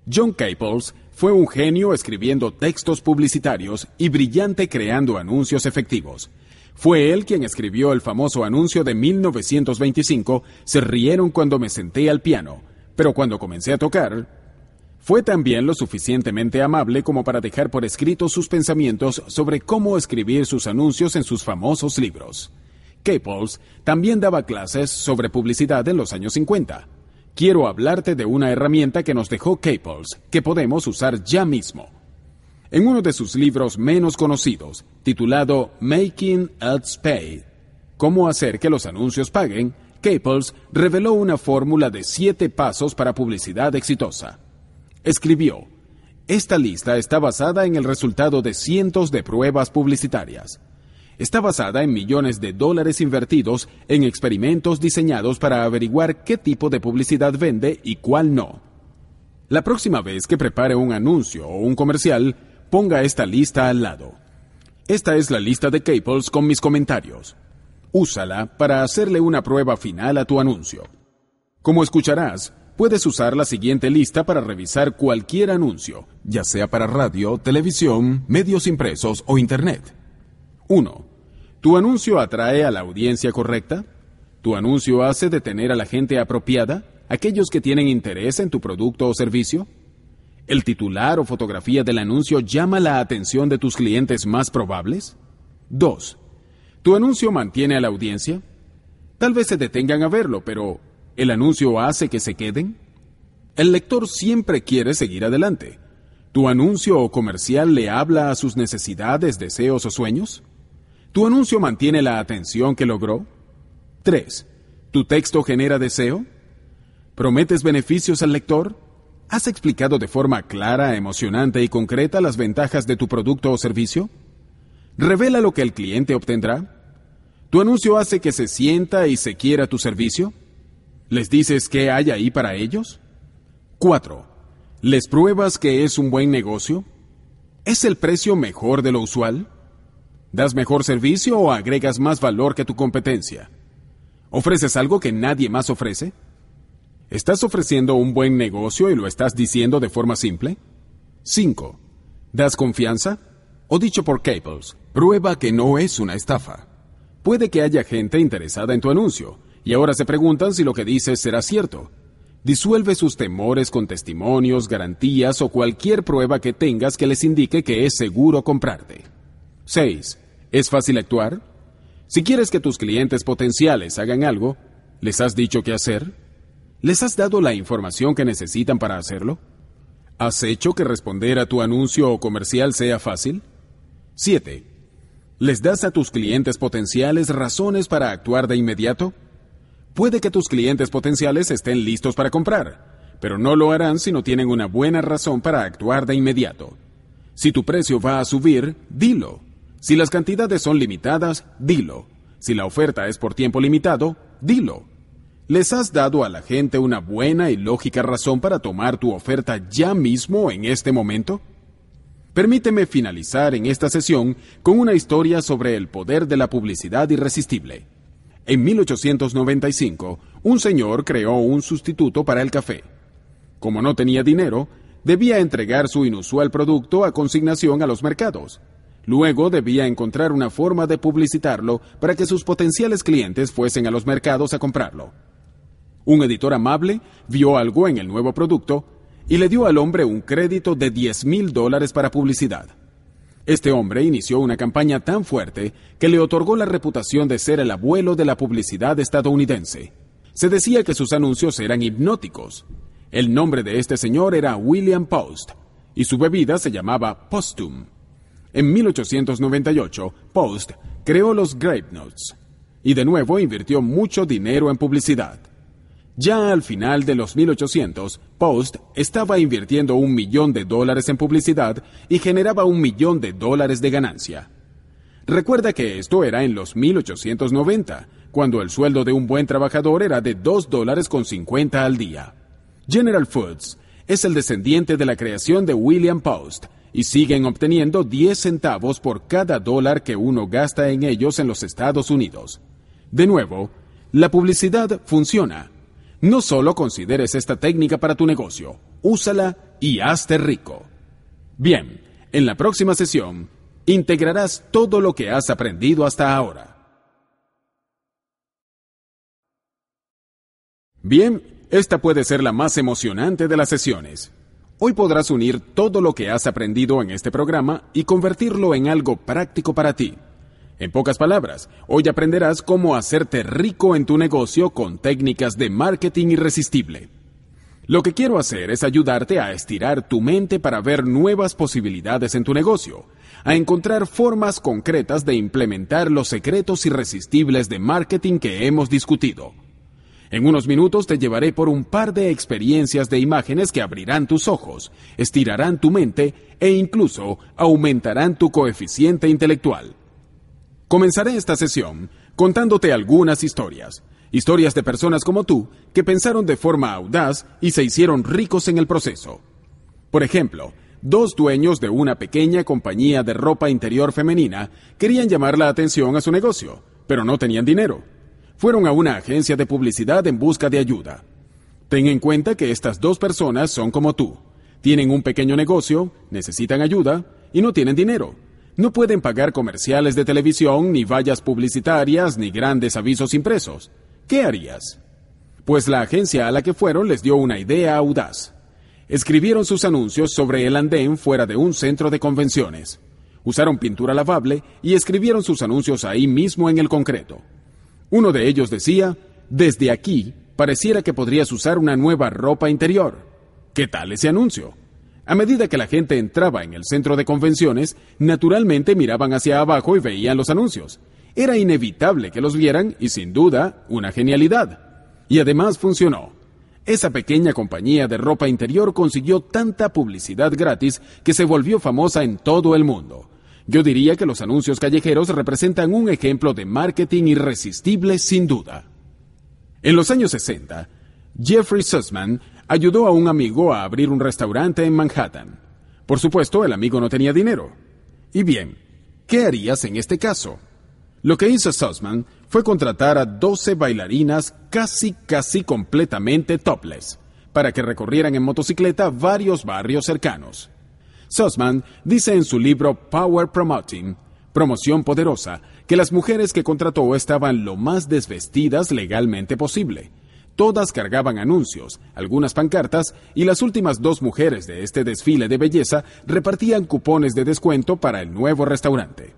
John Caples fue un genio escribiendo textos publicitarios y brillante creando anuncios efectivos. Fue él quien escribió el famoso anuncio de 1925, Se rieron cuando me senté al piano, pero cuando comencé a tocar, fue también lo suficientemente amable como para dejar por escrito sus pensamientos sobre cómo escribir sus anuncios en sus famosos libros. Caples también daba clases sobre publicidad en los años 50. Quiero hablarte de una herramienta que nos dejó Caples, que podemos usar ya mismo. En uno de sus libros menos conocidos, titulado Making Ads Pay, Cómo hacer que los anuncios paguen, Caples reveló una fórmula de siete pasos para publicidad exitosa. Escribió, esta lista está basada en el resultado de cientos de pruebas publicitarias. Está basada en millones de dólares invertidos en experimentos diseñados para averiguar qué tipo de publicidad vende y cuál no. La próxima vez que prepare un anuncio o un comercial, ponga esta lista al lado. Esta es la lista de Caples con mis comentarios. Úsala para hacerle una prueba final a tu anuncio. Como escucharás, puedes usar la siguiente lista para revisar cualquier anuncio, ya sea para radio, televisión, medios impresos o Internet. 1. ¿Tu anuncio atrae a la audiencia correcta? ¿Tu anuncio hace detener a la gente apropiada, aquellos que tienen interés en tu producto o servicio? ¿El titular o fotografía del anuncio llama la atención de tus clientes más probables? 2. ¿Tu anuncio mantiene a la audiencia? Tal vez se detengan a verlo, pero ¿el anuncio hace que se queden? El lector siempre quiere seguir adelante. ¿Tu anuncio o comercial le habla a sus necesidades, deseos o sueños? ¿Tu anuncio mantiene la atención que logró? 3. ¿Tu texto genera deseo? ¿Prometes beneficios al lector? ¿Has explicado de forma clara, emocionante y concreta las ventajas de tu producto o servicio? ¿Revela lo que el cliente obtendrá? ¿Tu anuncio hace que se sienta y se quiera tu servicio? ¿Les dices qué hay ahí para ellos? 4. ¿Les pruebas que es un buen negocio? ¿Es el precio mejor de lo usual? ¿Das mejor servicio o agregas más valor que tu competencia? ¿Ofreces algo que nadie más ofrece? ¿Estás ofreciendo un buen negocio y lo estás diciendo de forma simple? 5. ¿Das confianza? O dicho por Cables, prueba que no es una estafa. Puede que haya gente interesada en tu anuncio, y ahora se preguntan si lo que dices será cierto. Disuelve sus temores con testimonios, garantías o cualquier prueba que tengas que les indique que es seguro comprarte. 6. ¿Es fácil actuar? Si quieres que tus clientes potenciales hagan algo, ¿les has dicho qué hacer? ¿Les has dado la información que necesitan para hacerlo? ¿Has hecho que responder a tu anuncio o comercial sea fácil? 7. ¿Les das a tus clientes potenciales razones para actuar de inmediato? Puede que tus clientes potenciales estén listos para comprar, pero no lo harán si no tienen una buena razón para actuar de inmediato. Si tu precio va a subir, dilo. Si las cantidades son limitadas, dilo. Si la oferta es por tiempo limitado, dilo. ¿Les has dado a la gente una buena y lógica razón para tomar tu oferta ya mismo en este momento? Permíteme finalizar en esta sesión con una historia sobre el poder de la publicidad irresistible. En 1895, un señor creó un sustituto para el café. Como no tenía dinero, debía entregar su inusual producto a consignación a los mercados. Luego debía encontrar una forma de publicitarlo para que sus potenciales clientes fuesen a los mercados a comprarlo. Un editor amable vio algo en el nuevo producto y le dio al hombre un crédito de 10 mil dólares para publicidad. Este hombre inició una campaña tan fuerte que le otorgó la reputación de ser el abuelo de la publicidad estadounidense. Se decía que sus anuncios eran hipnóticos. El nombre de este señor era William Post y su bebida se llamaba Postum. En 1898, Post creó los Grape Notes y de nuevo invirtió mucho dinero en publicidad. Ya al final de los 1800, Post estaba invirtiendo un millón de dólares en publicidad y generaba un millón de dólares de ganancia. Recuerda que esto era en los 1890, cuando el sueldo de un buen trabajador era de 2 dólares con 50 al día. General Foods es el descendiente de la creación de William Post y siguen obteniendo 10 centavos por cada dólar que uno gasta en ellos en los Estados Unidos. De nuevo, la publicidad funciona no solo consideres esta técnica para tu negocio, úsala y hazte rico. Bien, en la próxima sesión, integrarás todo lo que has aprendido hasta ahora. Bien, esta puede ser la más emocionante de las sesiones. Hoy podrás unir todo lo que has aprendido en este programa y convertirlo en algo práctico para ti. En pocas palabras, hoy aprenderás cómo hacerte rico en tu negocio con técnicas de marketing irresistible. Lo que quiero hacer es ayudarte a estirar tu mente para ver nuevas posibilidades en tu negocio, a encontrar formas concretas de implementar los secretos irresistibles de marketing que hemos discutido. En unos minutos te llevaré por un par de experiencias de imágenes que abrirán tus ojos, estirarán tu mente e incluso aumentarán tu coeficiente intelectual. Comenzaré esta sesión contándote algunas historias, historias de personas como tú que pensaron de forma audaz y se hicieron ricos en el proceso. Por ejemplo, dos dueños de una pequeña compañía de ropa interior femenina querían llamar la atención a su negocio, pero no tenían dinero. Fueron a una agencia de publicidad en busca de ayuda. Ten en cuenta que estas dos personas son como tú. Tienen un pequeño negocio, necesitan ayuda y no tienen dinero. No pueden pagar comerciales de televisión, ni vallas publicitarias, ni grandes avisos impresos. ¿Qué harías? Pues la agencia a la que fueron les dio una idea audaz. Escribieron sus anuncios sobre el andén fuera de un centro de convenciones. Usaron pintura lavable y escribieron sus anuncios ahí mismo en el concreto. Uno de ellos decía, desde aquí pareciera que podrías usar una nueva ropa interior. ¿Qué tal ese anuncio? A medida que la gente entraba en el centro de convenciones, naturalmente miraban hacia abajo y veían los anuncios. Era inevitable que los vieran y sin duda una genialidad. Y además funcionó. Esa pequeña compañía de ropa interior consiguió tanta publicidad gratis que se volvió famosa en todo el mundo. Yo diría que los anuncios callejeros representan un ejemplo de marketing irresistible sin duda. En los años 60, Jeffrey Sussman ayudó a un amigo a abrir un restaurante en Manhattan. Por supuesto, el amigo no tenía dinero. Y bien, ¿qué harías en este caso? Lo que hizo Sussman fue contratar a 12 bailarinas casi casi completamente topless para que recorrieran en motocicleta varios barrios cercanos. Sussman dice en su libro Power Promoting, Promoción Poderosa, que las mujeres que contrató estaban lo más desvestidas legalmente posible. Todas cargaban anuncios, algunas pancartas, y las últimas dos mujeres de este desfile de belleza repartían cupones de descuento para el nuevo restaurante.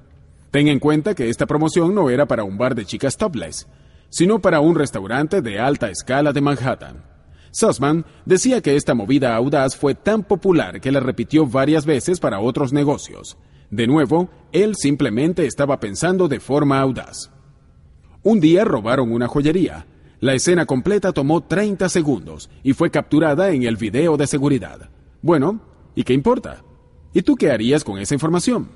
Ten en cuenta que esta promoción no era para un bar de chicas topless, sino para un restaurante de alta escala de Manhattan. Sussman decía que esta movida audaz fue tan popular que la repitió varias veces para otros negocios. De nuevo, él simplemente estaba pensando de forma audaz. Un día robaron una joyería. La escena completa tomó 30 segundos y fue capturada en el video de seguridad. Bueno, ¿y qué importa? ¿Y tú qué harías con esa información?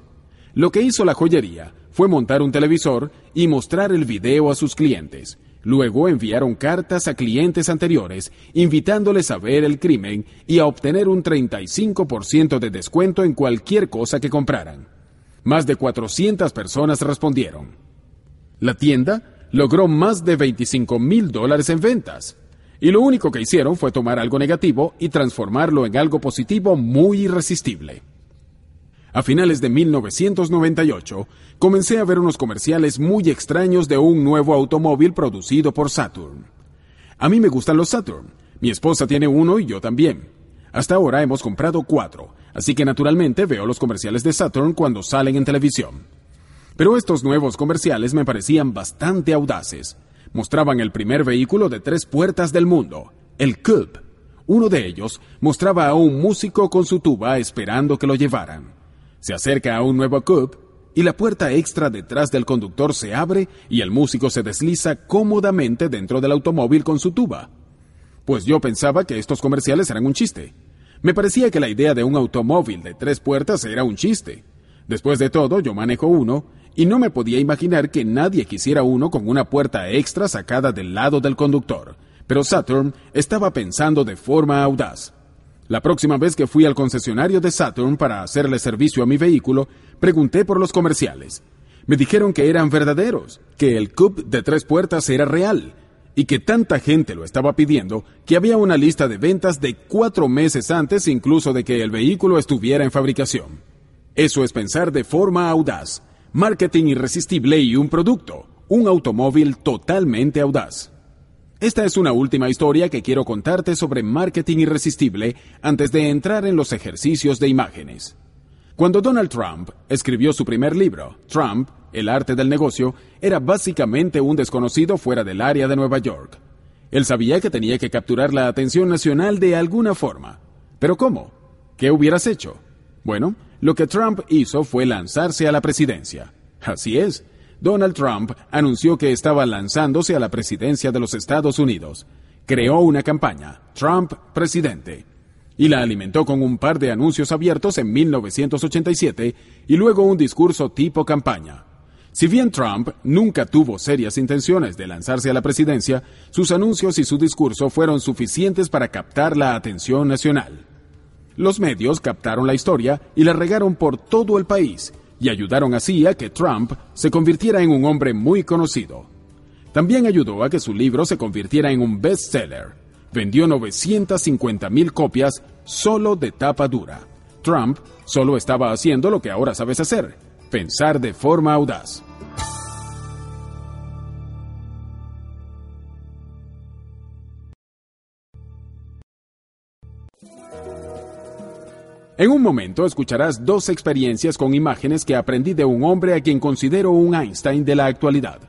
Lo que hizo la joyería fue montar un televisor y mostrar el video a sus clientes. Luego enviaron cartas a clientes anteriores invitándoles a ver el crimen y a obtener un 35% de descuento en cualquier cosa que compraran. Más de 400 personas respondieron. La tienda logró más de 25 mil dólares en ventas. Y lo único que hicieron fue tomar algo negativo y transformarlo en algo positivo muy irresistible. A finales de 1998, comencé a ver unos comerciales muy extraños de un nuevo automóvil producido por Saturn. A mí me gustan los Saturn. Mi esposa tiene uno y yo también. Hasta ahora hemos comprado cuatro, así que naturalmente veo los comerciales de Saturn cuando salen en televisión. Pero estos nuevos comerciales me parecían bastante audaces. Mostraban el primer vehículo de tres puertas del mundo, el Cube. Uno de ellos mostraba a un músico con su tuba esperando que lo llevaran. Se acerca a un nuevo coupe y la puerta extra detrás del conductor se abre y el músico se desliza cómodamente dentro del automóvil con su tuba. Pues yo pensaba que estos comerciales eran un chiste. Me parecía que la idea de un automóvil de tres puertas era un chiste. Después de todo, yo manejo uno y no me podía imaginar que nadie quisiera uno con una puerta extra sacada del lado del conductor. Pero Saturn estaba pensando de forma audaz. La próxima vez que fui al concesionario de Saturn para hacerle servicio a mi vehículo, pregunté por los comerciales. Me dijeron que eran verdaderos, que el Coupe de tres puertas era real, y que tanta gente lo estaba pidiendo que había una lista de ventas de cuatro meses antes incluso de que el vehículo estuviera en fabricación. Eso es pensar de forma audaz, marketing irresistible y un producto, un automóvil totalmente audaz. Esta es una última historia que quiero contarte sobre marketing irresistible antes de entrar en los ejercicios de imágenes. Cuando Donald Trump escribió su primer libro, Trump, El arte del negocio, era básicamente un desconocido fuera del área de Nueva York. Él sabía que tenía que capturar la atención nacional de alguna forma. ¿Pero cómo? ¿Qué hubieras hecho? Bueno, lo que Trump hizo fue lanzarse a la presidencia. Así es, Donald Trump anunció que estaba lanzándose a la presidencia de los Estados Unidos. Creó una campaña, Trump Presidente, y la alimentó con un par de anuncios abiertos en 1987 y luego un discurso tipo campaña. Si bien Trump nunca tuvo serias intenciones de lanzarse a la presidencia, sus anuncios y su discurso fueron suficientes para captar la atención nacional. Los medios captaron la historia y la regaron por todo el país, y ayudaron así a que Trump se convirtiera en un hombre muy conocido. También ayudó a que su libro se convirtiera en un bestseller. vendió 950.000 copias solo de tapa dura. Trump solo estaba haciendo lo que ahora sabes hacer, pensar de forma audaz. En un momento escucharás dos experiencias con imágenes que aprendí de un hombre a quien considero un Einstein de la actualidad.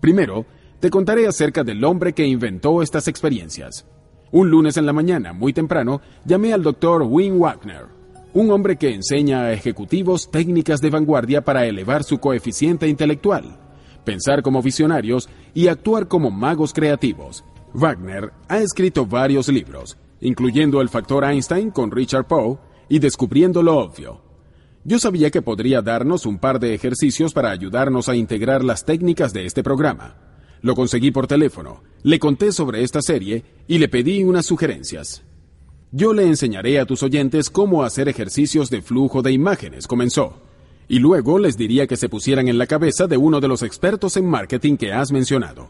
Primero, te contaré acerca del hombre que inventó estas experiencias. Un lunes en la mañana, muy temprano, llamé al doctor Wim Wagner, un hombre que enseña a ejecutivos técnicas de vanguardia para elevar su coeficiente intelectual, pensar como visionarios y actuar como magos creativos. Wagner ha escrito varios libros, incluyendo El factor Einstein con Richard Poe, y descubriendo lo obvio. Yo sabía que podría darnos un par de ejercicios para ayudarnos a integrar las técnicas de este programa. Lo conseguí por teléfono, le conté sobre esta serie y le pedí unas sugerencias. Yo le enseñaré a tus oyentes cómo hacer ejercicios de flujo de imágenes, comenzó. Y luego les diría que se pusieran en la cabeza de uno de los expertos en marketing que has mencionado.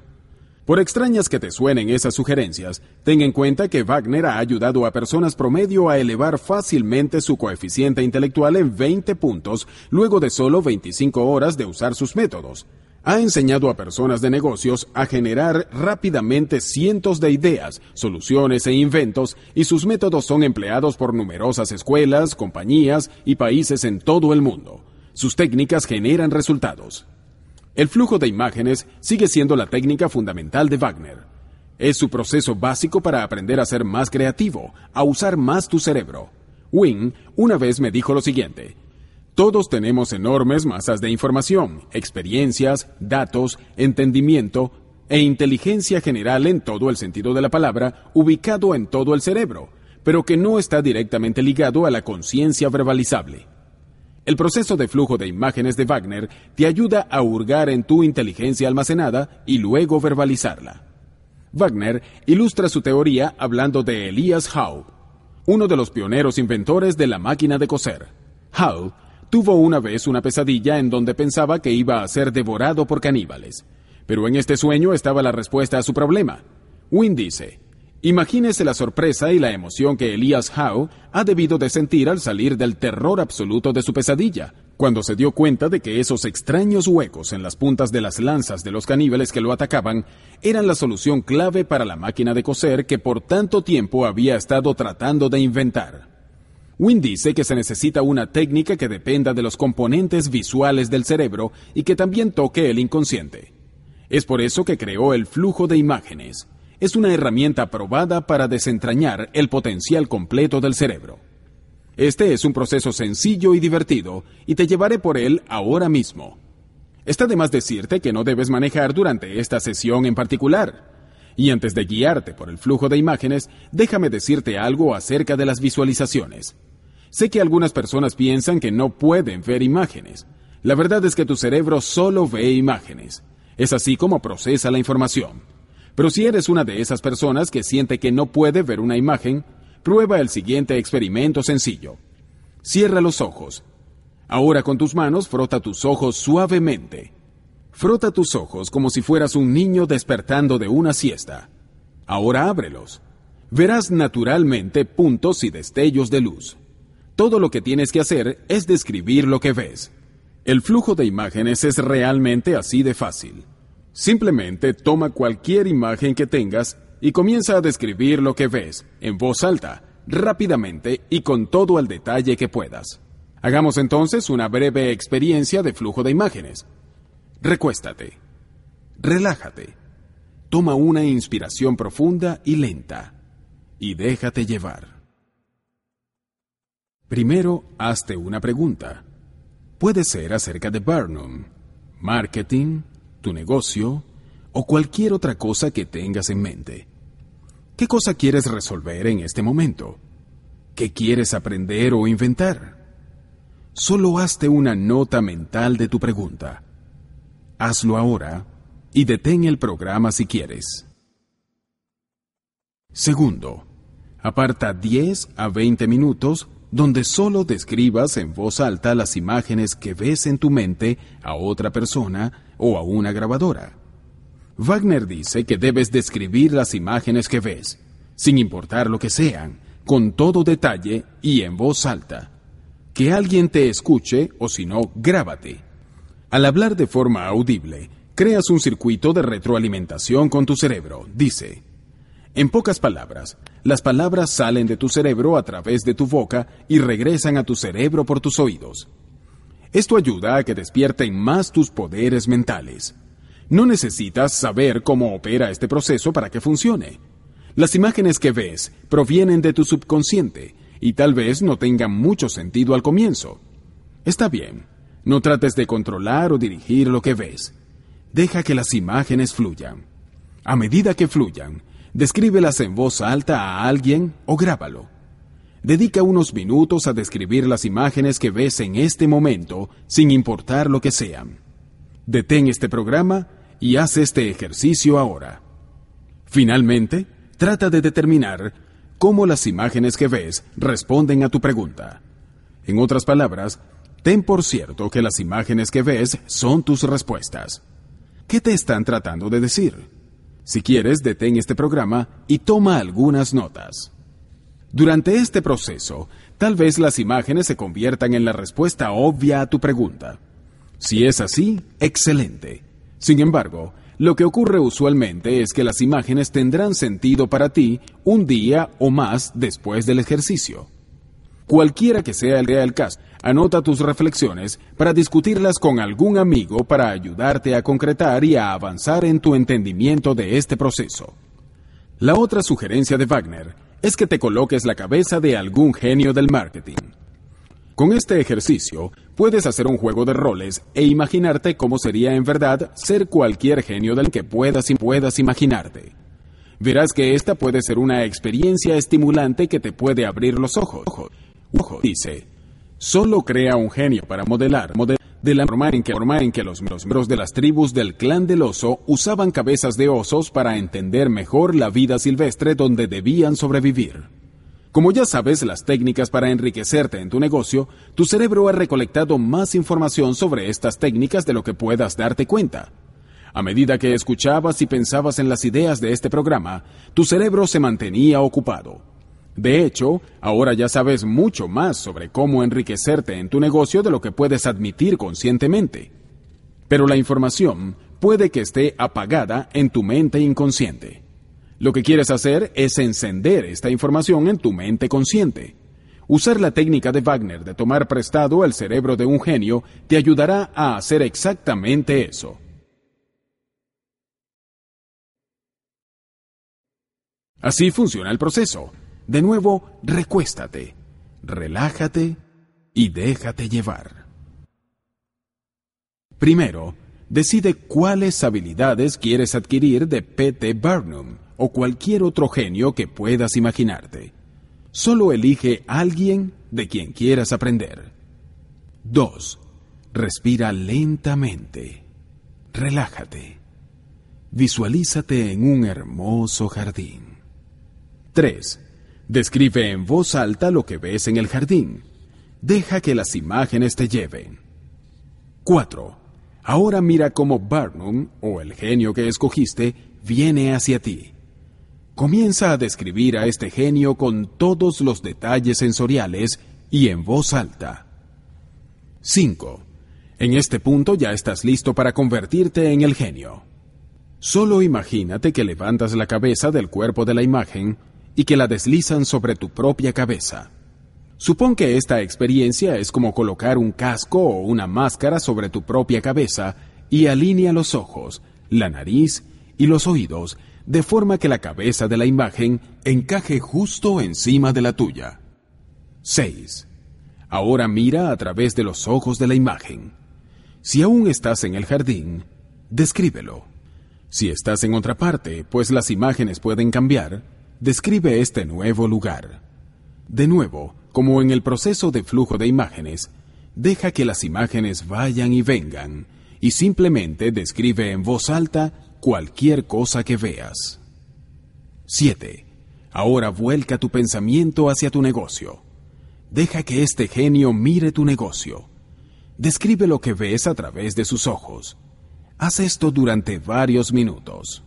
Por extrañas que te suenen esas sugerencias, ten en cuenta que Wagner ha ayudado a personas promedio a elevar fácilmente su coeficiente intelectual en 20 puntos luego de solo 25 horas de usar sus métodos. Ha enseñado a personas de negocios a generar rápidamente cientos de ideas, soluciones e inventos, y sus métodos son empleados por numerosas escuelas, compañías y países en todo el mundo. Sus técnicas generan resultados. El flujo de imágenes sigue siendo la técnica fundamental de Wagner. Es su proceso básico para aprender a ser más creativo, a usar más tu cerebro. Wing una vez me dijo lo siguiente. Todos tenemos enormes masas de información, experiencias, datos, entendimiento e inteligencia general en todo el sentido de la palabra, ubicado en todo el cerebro, pero que no está directamente ligado a la conciencia verbalizable. El proceso de flujo de imágenes de Wagner te ayuda a hurgar en tu inteligencia almacenada y luego verbalizarla. Wagner ilustra su teoría hablando de Elias Howe, uno de los pioneros inventores de la máquina de coser. Howe tuvo una vez una pesadilla en donde pensaba que iba a ser devorado por caníbales. Pero en este sueño estaba la respuesta a su problema. Wynne dice, Imagínese la sorpresa y la emoción que Elias Howe ha debido de sentir al salir del terror absoluto de su pesadilla, cuando se dio cuenta de que esos extraños huecos en las puntas de las lanzas de los caníbales que lo atacaban eran la solución clave para la máquina de coser que por tanto tiempo había estado tratando de inventar. Wynne dice que se necesita una técnica que dependa de los componentes visuales del cerebro y que también toque el inconsciente. Es por eso que creó el flujo de imágenes, es una herramienta probada para desentrañar el potencial completo del cerebro. Este es un proceso sencillo y divertido, y te llevaré por él ahora mismo. Está de más decirte que no debes manejar durante esta sesión en particular. Y antes de guiarte por el flujo de imágenes, déjame decirte algo acerca de las visualizaciones. Sé que algunas personas piensan que no pueden ver imágenes. La verdad es que tu cerebro solo ve imágenes. Es así como procesa la información. Pero si eres una de esas personas que siente que no puede ver una imagen, prueba el siguiente experimento sencillo. Cierra los ojos. Ahora con tus manos frota tus ojos suavemente. Frota tus ojos como si fueras un niño despertando de una siesta. Ahora ábrelos. Verás naturalmente puntos y destellos de luz. Todo lo que tienes que hacer es describir lo que ves. El flujo de imágenes es realmente así de fácil. Simplemente toma cualquier imagen que tengas y comienza a describir lo que ves, en voz alta, rápidamente y con todo el detalle que puedas. Hagamos entonces una breve experiencia de flujo de imágenes. Recuéstate. Relájate. Toma una inspiración profunda y lenta. Y déjate llevar. Primero, hazte una pregunta. Puede ser acerca de Burnham, marketing, tu negocio o cualquier otra cosa que tengas en mente. ¿Qué cosa quieres resolver en este momento? ¿Qué quieres aprender o inventar? Solo hazte una nota mental de tu pregunta. Hazlo ahora y detén el programa si quieres. Segundo, aparta 10 a 20 minutos donde solo describas en voz alta las imágenes que ves en tu mente a otra persona o a una grabadora. Wagner dice que debes describir las imágenes que ves. sin importar lo que sean, con todo detalle y en voz alta. Que alguien te escuche o si no, grábate. Al hablar de forma audible, creas un circuito de retroalimentación con tu cerebro, dice. En pocas palabras, las palabras salen de tu cerebro a través de tu boca y regresan a tu cerebro por tus oídos. Esto ayuda a que despierten más tus poderes mentales. No necesitas saber cómo opera este proceso para que funcione. Las imágenes que ves provienen de tu subconsciente y tal vez no tengan mucho sentido al comienzo. Está bien, no trates de controlar o dirigir lo que ves. Deja que las imágenes fluyan. A medida que fluyan, descríbelas en voz alta a alguien o grábalo. Dedica unos minutos a describir las imágenes que ves en este momento, sin importar lo que sean. Detén este programa y haz este ejercicio ahora. Finalmente, trata de determinar cómo las imágenes que ves responden a tu pregunta. En otras palabras, ten por cierto que las imágenes que ves son tus respuestas. ¿Qué te están tratando de decir? Si quieres, detén este programa y toma algunas notas. Durante este proceso, tal vez las imágenes se conviertan en la respuesta obvia a tu pregunta. Si es así, excelente. Sin embargo, lo que ocurre usualmente es que las imágenes tendrán sentido para ti un día o más después del ejercicio. Cualquiera que sea el real caso, anota tus reflexiones para discutirlas con algún amigo para ayudarte a concretar y a avanzar en tu entendimiento de este proceso. La otra sugerencia de Wagner es que te coloques la cabeza de algún genio del marketing. Con este ejercicio, puedes hacer un juego de roles e imaginarte cómo sería en verdad ser cualquier genio del que puedas y puedas imaginarte. Verás que esta puede ser una experiencia estimulante que te puede abrir los ojos. Dice, solo crea un genio para modelar, de la forma en que, en que los miembros de las tribus del clan del oso usaban cabezas de osos para entender mejor la vida silvestre donde debían sobrevivir. Como ya sabes las técnicas para enriquecerte en tu negocio, tu cerebro ha recolectado más información sobre estas técnicas de lo que puedas darte cuenta. A medida que escuchabas y pensabas en las ideas de este programa, tu cerebro se mantenía ocupado. De hecho, ahora ya sabes mucho más sobre cómo enriquecerte en tu negocio de lo que puedes admitir conscientemente. Pero la información puede que esté apagada en tu mente inconsciente. Lo que quieres hacer es encender esta información en tu mente consciente. Usar la técnica de Wagner de tomar prestado el cerebro de un genio te ayudará a hacer exactamente eso. Así funciona el proceso. De nuevo, recuéstate, relájate y déjate llevar. Primero, decide cuáles habilidades quieres adquirir de P.T. Barnum o cualquier otro genio que puedas imaginarte. Solo elige a alguien de quien quieras aprender. 2. Respira lentamente. Relájate. Visualízate en un hermoso jardín. 3. Describe en voz alta lo que ves en el jardín. Deja que las imágenes te lleven. 4. Ahora mira cómo Barnum, o el genio que escogiste, viene hacia ti. Comienza a describir a este genio con todos los detalles sensoriales y en voz alta. 5. En este punto ya estás listo para convertirte en el genio. Solo imagínate que levantas la cabeza del cuerpo de la imagen y que la deslizan sobre tu propia cabeza. Supón que esta experiencia es como colocar un casco o una máscara sobre tu propia cabeza y alinea los ojos, la nariz y los oídos de forma que la cabeza de la imagen encaje justo encima de la tuya. 6. Ahora mira a través de los ojos de la imagen. Si aún estás en el jardín, descríbelo. Si estás en otra parte, pues las imágenes pueden cambiar, describe este nuevo lugar. De nuevo, como en el proceso de flujo de imágenes, deja que las imágenes vayan y vengan, y simplemente describe en voz alta cualquier cosa que veas. 7. Ahora vuelca tu pensamiento hacia tu negocio. Deja que este genio mire tu negocio. Describe lo que ves a través de sus ojos. Haz esto durante varios minutos.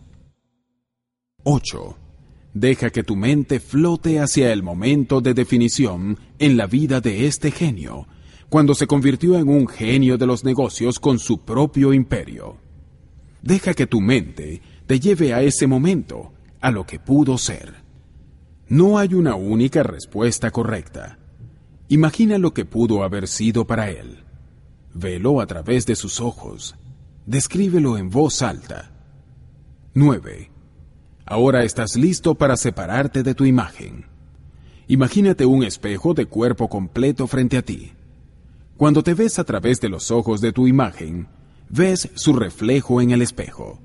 8. Deja que tu mente flote hacia el momento de definición en la vida de este genio, cuando se convirtió en un genio de los negocios con su propio imperio. Deja que tu mente te lleve a ese momento, a lo que pudo ser. No hay una única respuesta correcta. Imagina lo que pudo haber sido para él. Velo a través de sus ojos. Descríbelo en voz alta. 9. Ahora estás listo para separarte de tu imagen. Imagínate un espejo de cuerpo completo frente a ti. Cuando te ves a través de los ojos de tu imagen, ves su reflejo en el espejo.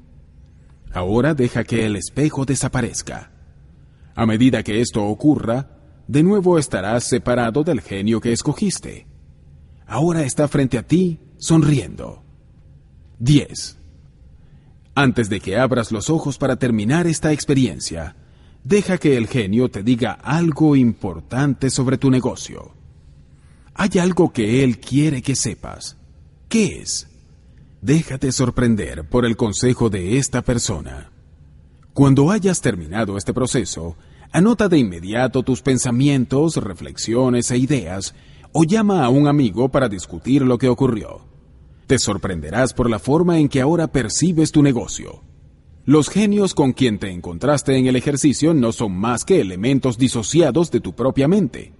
Ahora deja que el espejo desaparezca. A medida que esto ocurra, de nuevo estarás separado del genio que escogiste. Ahora está frente a ti, sonriendo. 10. Antes de que abras los ojos para terminar esta experiencia, deja que el genio te diga algo importante sobre tu negocio. Hay algo que él quiere que sepas. ¿Qué es? Déjate sorprender por el consejo de esta persona. Cuando hayas terminado este proceso, anota de inmediato tus pensamientos, reflexiones e ideas o llama a un amigo para discutir lo que ocurrió. Te sorprenderás por la forma en que ahora percibes tu negocio. Los genios con quien te encontraste en el ejercicio no son más que elementos disociados de tu propia mente.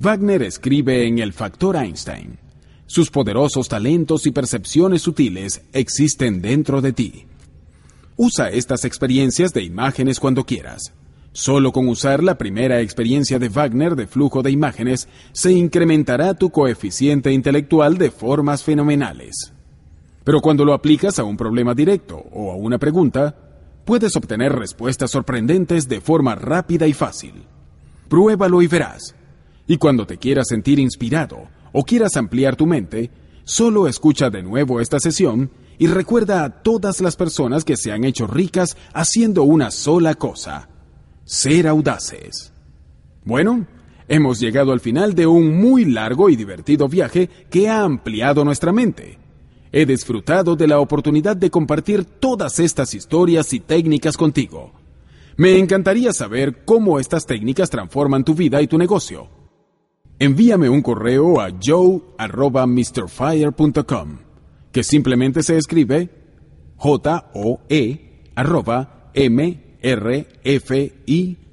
Wagner escribe en El Factor Einstein. Sus poderosos talentos y percepciones sutiles existen dentro de ti. Usa estas experiencias de imágenes cuando quieras. Solo con usar la primera experiencia de Wagner de flujo de imágenes se incrementará tu coeficiente intelectual de formas fenomenales. Pero cuando lo aplicas a un problema directo o a una pregunta, puedes obtener respuestas sorprendentes de forma rápida y fácil. Pruébalo y verás. Y cuando te quieras sentir inspirado o quieras ampliar tu mente, solo escucha de nuevo esta sesión y recuerda a todas las personas que se han hecho ricas haciendo una sola cosa ser audaces. Bueno, hemos llegado al final de un muy largo y divertido viaje que ha ampliado nuestra mente. He disfrutado de la oportunidad de compartir todas estas historias y técnicas contigo. Me encantaría saber cómo estas técnicas transforman tu vida y tu negocio. Envíame un correo a joe.mrfire.com, que simplemente se escribe J-O-E M R-F-I-R-E.com.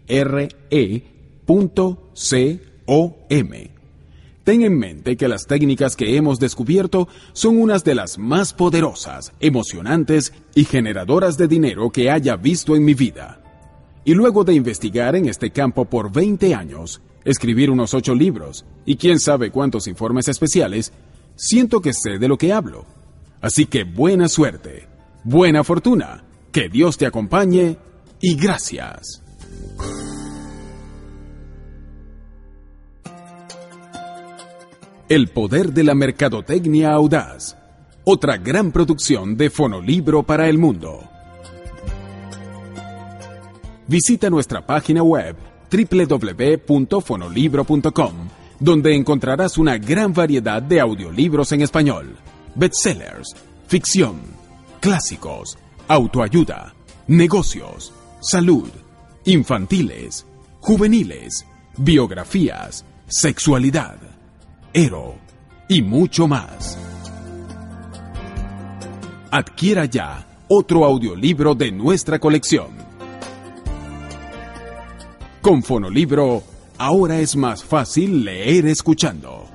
Ten en mente que las técnicas que hemos descubierto son unas de las más poderosas, emocionantes y generadoras de dinero que haya visto en mi vida. Y luego de investigar en este campo por 20 años, escribir unos 8 libros y quién sabe cuántos informes especiales, siento que sé de lo que hablo. Así que buena suerte, buena fortuna, que Dios te acompañe y gracias. El poder de la mercadotecnia audaz. Otra gran producción de Fonolibro para el mundo. Visita nuestra página web www.fonolibro.com, donde encontrarás una gran variedad de audiolibros en español, bestsellers, ficción, clásicos, autoayuda, negocios, salud, infantiles, juveniles, biografías, sexualidad, ero y mucho más. Adquiera ya otro audiolibro de nuestra colección. Con Fonolibro, ahora es más fácil leer escuchando.